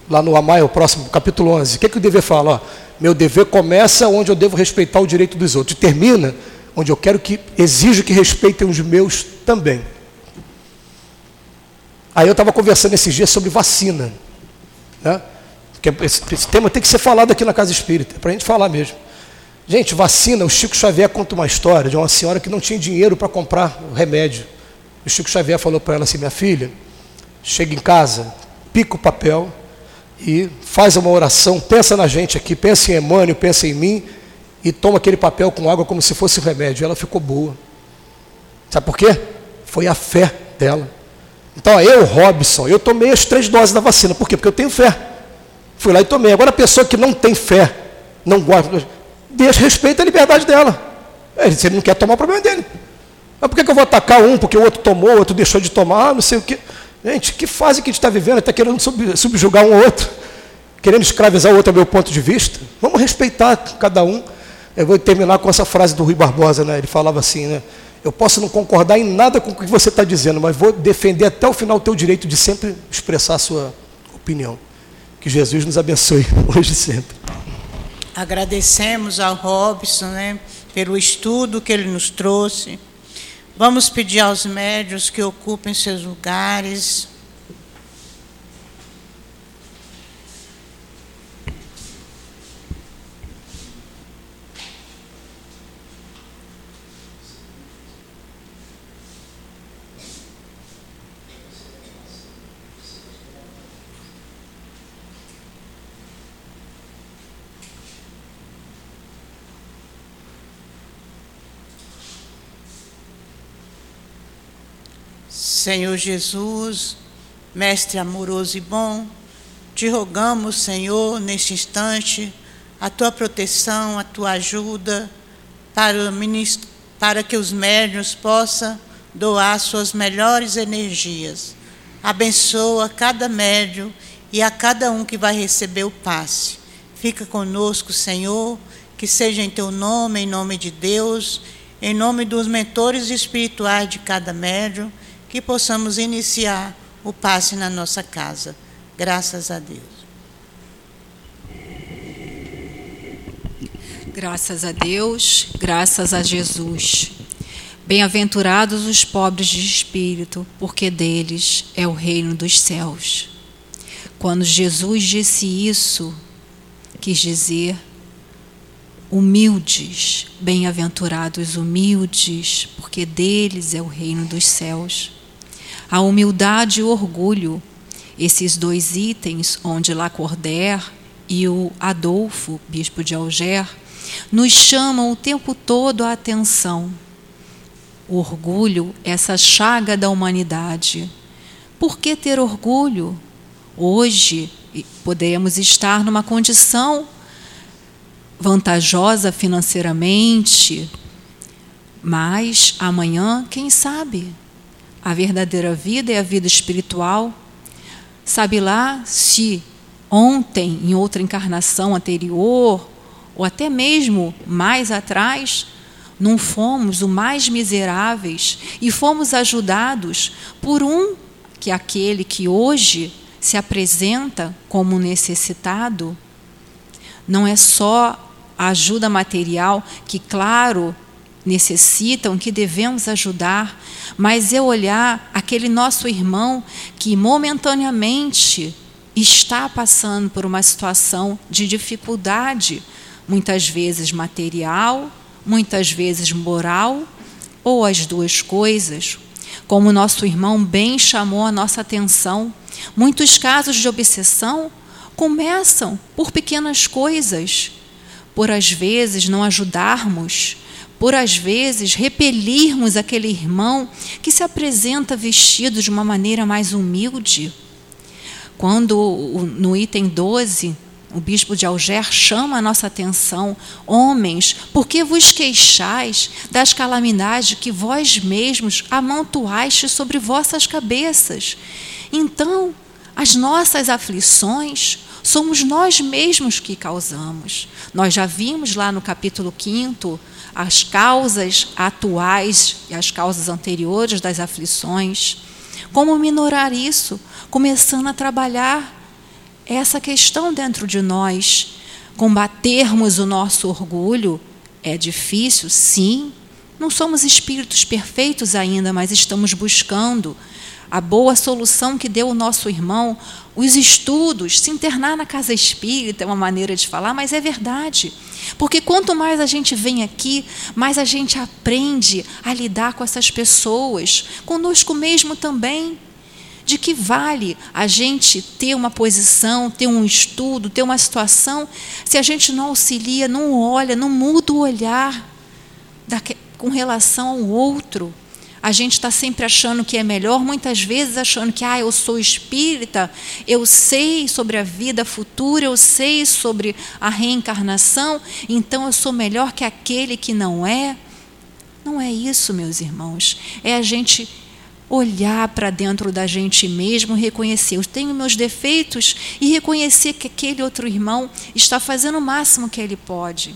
lá no Amai, o próximo, capítulo 11. O que, é que o dever fala? Ó, meu dever começa onde eu devo respeitar o direito dos outros. E termina onde eu quero que, exijo que respeitem os meus também. Aí eu estava conversando esses dias sobre vacina. Né? Porque esse, esse tema tem que ser falado aqui na Casa Espírita, é para a gente falar mesmo. Gente, vacina, o Chico Xavier conta uma história de uma senhora que não tinha dinheiro para comprar o remédio. O Chico Xavier falou para ela assim: minha filha, chega em casa, pica o papel e faz uma oração, pensa na gente aqui, pensa em Emmanuel, pensa em mim e toma aquele papel com água como se fosse remédio. E ela ficou boa. Sabe por quê? Foi a fé dela. Então, eu, Robson, eu tomei as três doses da vacina. Por quê? Porque eu tenho fé. Fui lá e tomei. Agora, a pessoa que não tem fé, não gosta, deixa, respeita a liberdade dela. Se ele não quer tomar, o problema é dele. Mas por que, que eu vou atacar um porque o outro tomou, o outro deixou de tomar, não sei o quê? Gente, que fase que a gente está vivendo? Está querendo subjugar um ou outro, querendo escravizar o outro, ao meu ponto de vista. Vamos respeitar cada um. Eu vou terminar com essa frase do Rui Barbosa, né? Ele falava assim, né? Eu posso não concordar em nada com o que você está dizendo, mas vou defender até o final o teu direito de sempre expressar a sua opinião. Que Jesus nos abençoe hoje e sempre. Agradecemos ao Robson né, pelo estudo que ele nos trouxe. Vamos pedir aos médios que ocupem seus lugares. Senhor Jesus, Mestre amoroso e bom, te rogamos, Senhor, neste instante, a tua proteção, a tua ajuda, para, para que os médios possam doar suas melhores energias. Abençoa cada médio e a cada um que vai receber o passe. Fica conosco, Senhor, que seja em teu nome, em nome de Deus, em nome dos mentores espirituais de cada médium que possamos iniciar o passe na nossa casa. Graças a Deus. Graças a Deus, graças a Jesus. Bem-aventurados os pobres de espírito, porque deles é o reino dos céus. Quando Jesus disse isso, quis dizer humildes, bem-aventurados humildes, porque deles é o reino dos céus a humildade e o orgulho, esses dois itens, onde Lacordaire e o Adolfo, bispo de Alger, nos chamam o tempo todo a atenção. O orgulho, essa chaga da humanidade. Por que ter orgulho? Hoje podemos estar numa condição vantajosa financeiramente, mas amanhã, quem sabe? A verdadeira vida e a vida espiritual. Sabe lá se ontem, em outra encarnação anterior, ou até mesmo mais atrás, não fomos os mais miseráveis e fomos ajudados por um que é aquele que hoje se apresenta como necessitado. Não é só a ajuda material, que, claro, necessitam, que devemos ajudar, mas eu olhar aquele nosso irmão que momentaneamente está passando por uma situação de dificuldade, muitas vezes material, muitas vezes moral, ou as duas coisas. Como nosso irmão bem chamou a nossa atenção, muitos casos de obsessão começam por pequenas coisas, por às vezes não ajudarmos por às vezes repelirmos aquele irmão que se apresenta vestido de uma maneira mais humilde. Quando no item 12, o bispo de Alger chama a nossa atenção: Homens, por que vos queixais das calamidades que vós mesmos amontoaste sobre vossas cabeças? Então, as nossas aflições somos nós mesmos que causamos. Nós já vimos lá no capítulo 5 as causas atuais e as causas anteriores das aflições. Como minorar isso? Começando a trabalhar essa questão dentro de nós. Combatermos o nosso orgulho é difícil, sim. Não somos espíritos perfeitos ainda, mas estamos buscando a boa solução que deu o nosso irmão, os estudos, se internar na casa espírita é uma maneira de falar, mas é verdade. Porque quanto mais a gente vem aqui, mais a gente aprende a lidar com essas pessoas, conosco mesmo também. De que vale a gente ter uma posição, ter um estudo, ter uma situação, se a gente não auxilia, não olha, não muda o olhar com relação ao outro? A gente está sempre achando que é melhor, muitas vezes achando que ah, eu sou espírita, eu sei sobre a vida futura, eu sei sobre a reencarnação, então eu sou melhor que aquele que não é. Não é isso, meus irmãos. É a gente olhar para dentro da gente mesmo, reconhecer, eu tenho meus defeitos e reconhecer que aquele outro irmão está fazendo o máximo que ele pode.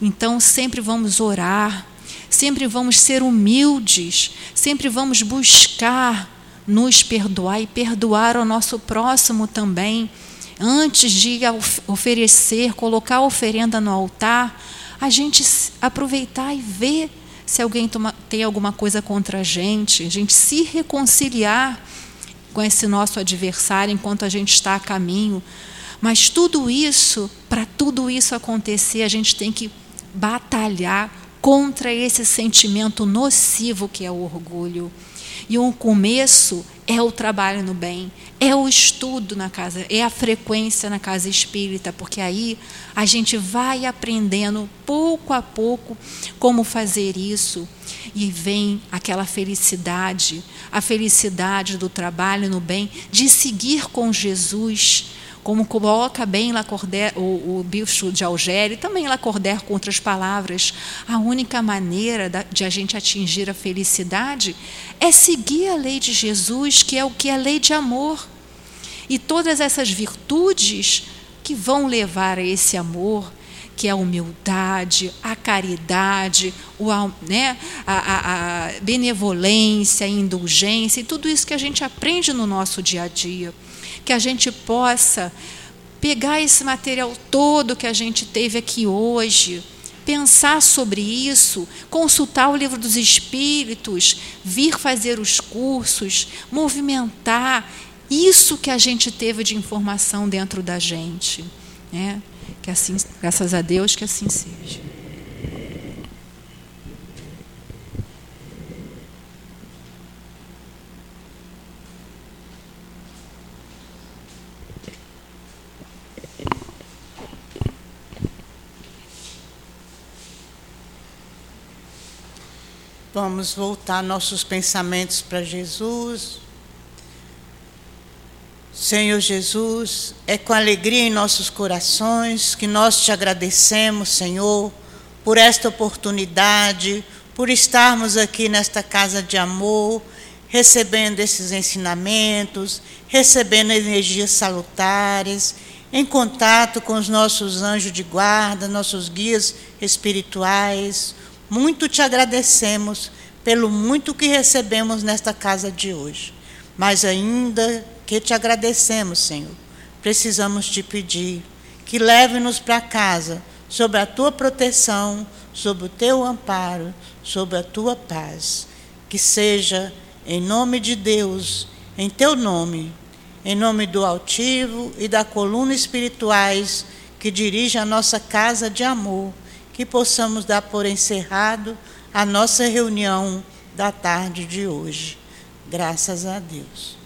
Então sempre vamos orar, sempre vamos ser humildes, sempre vamos buscar nos perdoar e perdoar o nosso próximo também. Antes de oferecer, colocar a oferenda no altar, a gente aproveitar e ver se alguém toma, tem alguma coisa contra a gente, a gente se reconciliar com esse nosso adversário enquanto a gente está a caminho. Mas tudo isso, para tudo isso acontecer, a gente tem que batalhar contra esse sentimento nocivo que é o orgulho. E o começo é o trabalho no bem, é o estudo na casa, é a frequência na casa espírita, porque aí a gente vai aprendendo pouco a pouco como fazer isso e vem aquela felicidade, a felicidade do trabalho no bem, de seguir com Jesus como coloca bem Lacordaire, o, o bicho de Algéria, e também Lacordaire com outras palavras, a única maneira de a gente atingir a felicidade é seguir a lei de Jesus, que é o que é a lei de amor. E todas essas virtudes que vão levar a esse amor, que é a humildade, a caridade, o, né, a, a, a benevolência, a indulgência, e tudo isso que a gente aprende no nosso dia a dia que a gente possa pegar esse material todo que a gente teve aqui hoje, pensar sobre isso, consultar o livro dos Espíritos, vir fazer os cursos, movimentar isso que a gente teve de informação dentro da gente. Né? Que assim, graças a Deus, que assim seja. Vamos voltar nossos pensamentos para Jesus. Senhor Jesus, é com alegria em nossos corações que nós te agradecemos, Senhor, por esta oportunidade, por estarmos aqui nesta casa de amor, recebendo esses ensinamentos, recebendo energias salutares, em contato com os nossos anjos de guarda, nossos guias espirituais muito te agradecemos pelo muito que recebemos nesta casa de hoje. Mas ainda que te agradecemos, Senhor, precisamos te pedir que leve-nos para casa sob a tua proteção, sob o teu amparo, sob a tua paz. Que seja em nome de Deus, em teu nome, em nome do altivo e da coluna espirituais que dirige a nossa casa de amor que possamos dar por encerrado a nossa reunião da tarde de hoje. Graças a Deus.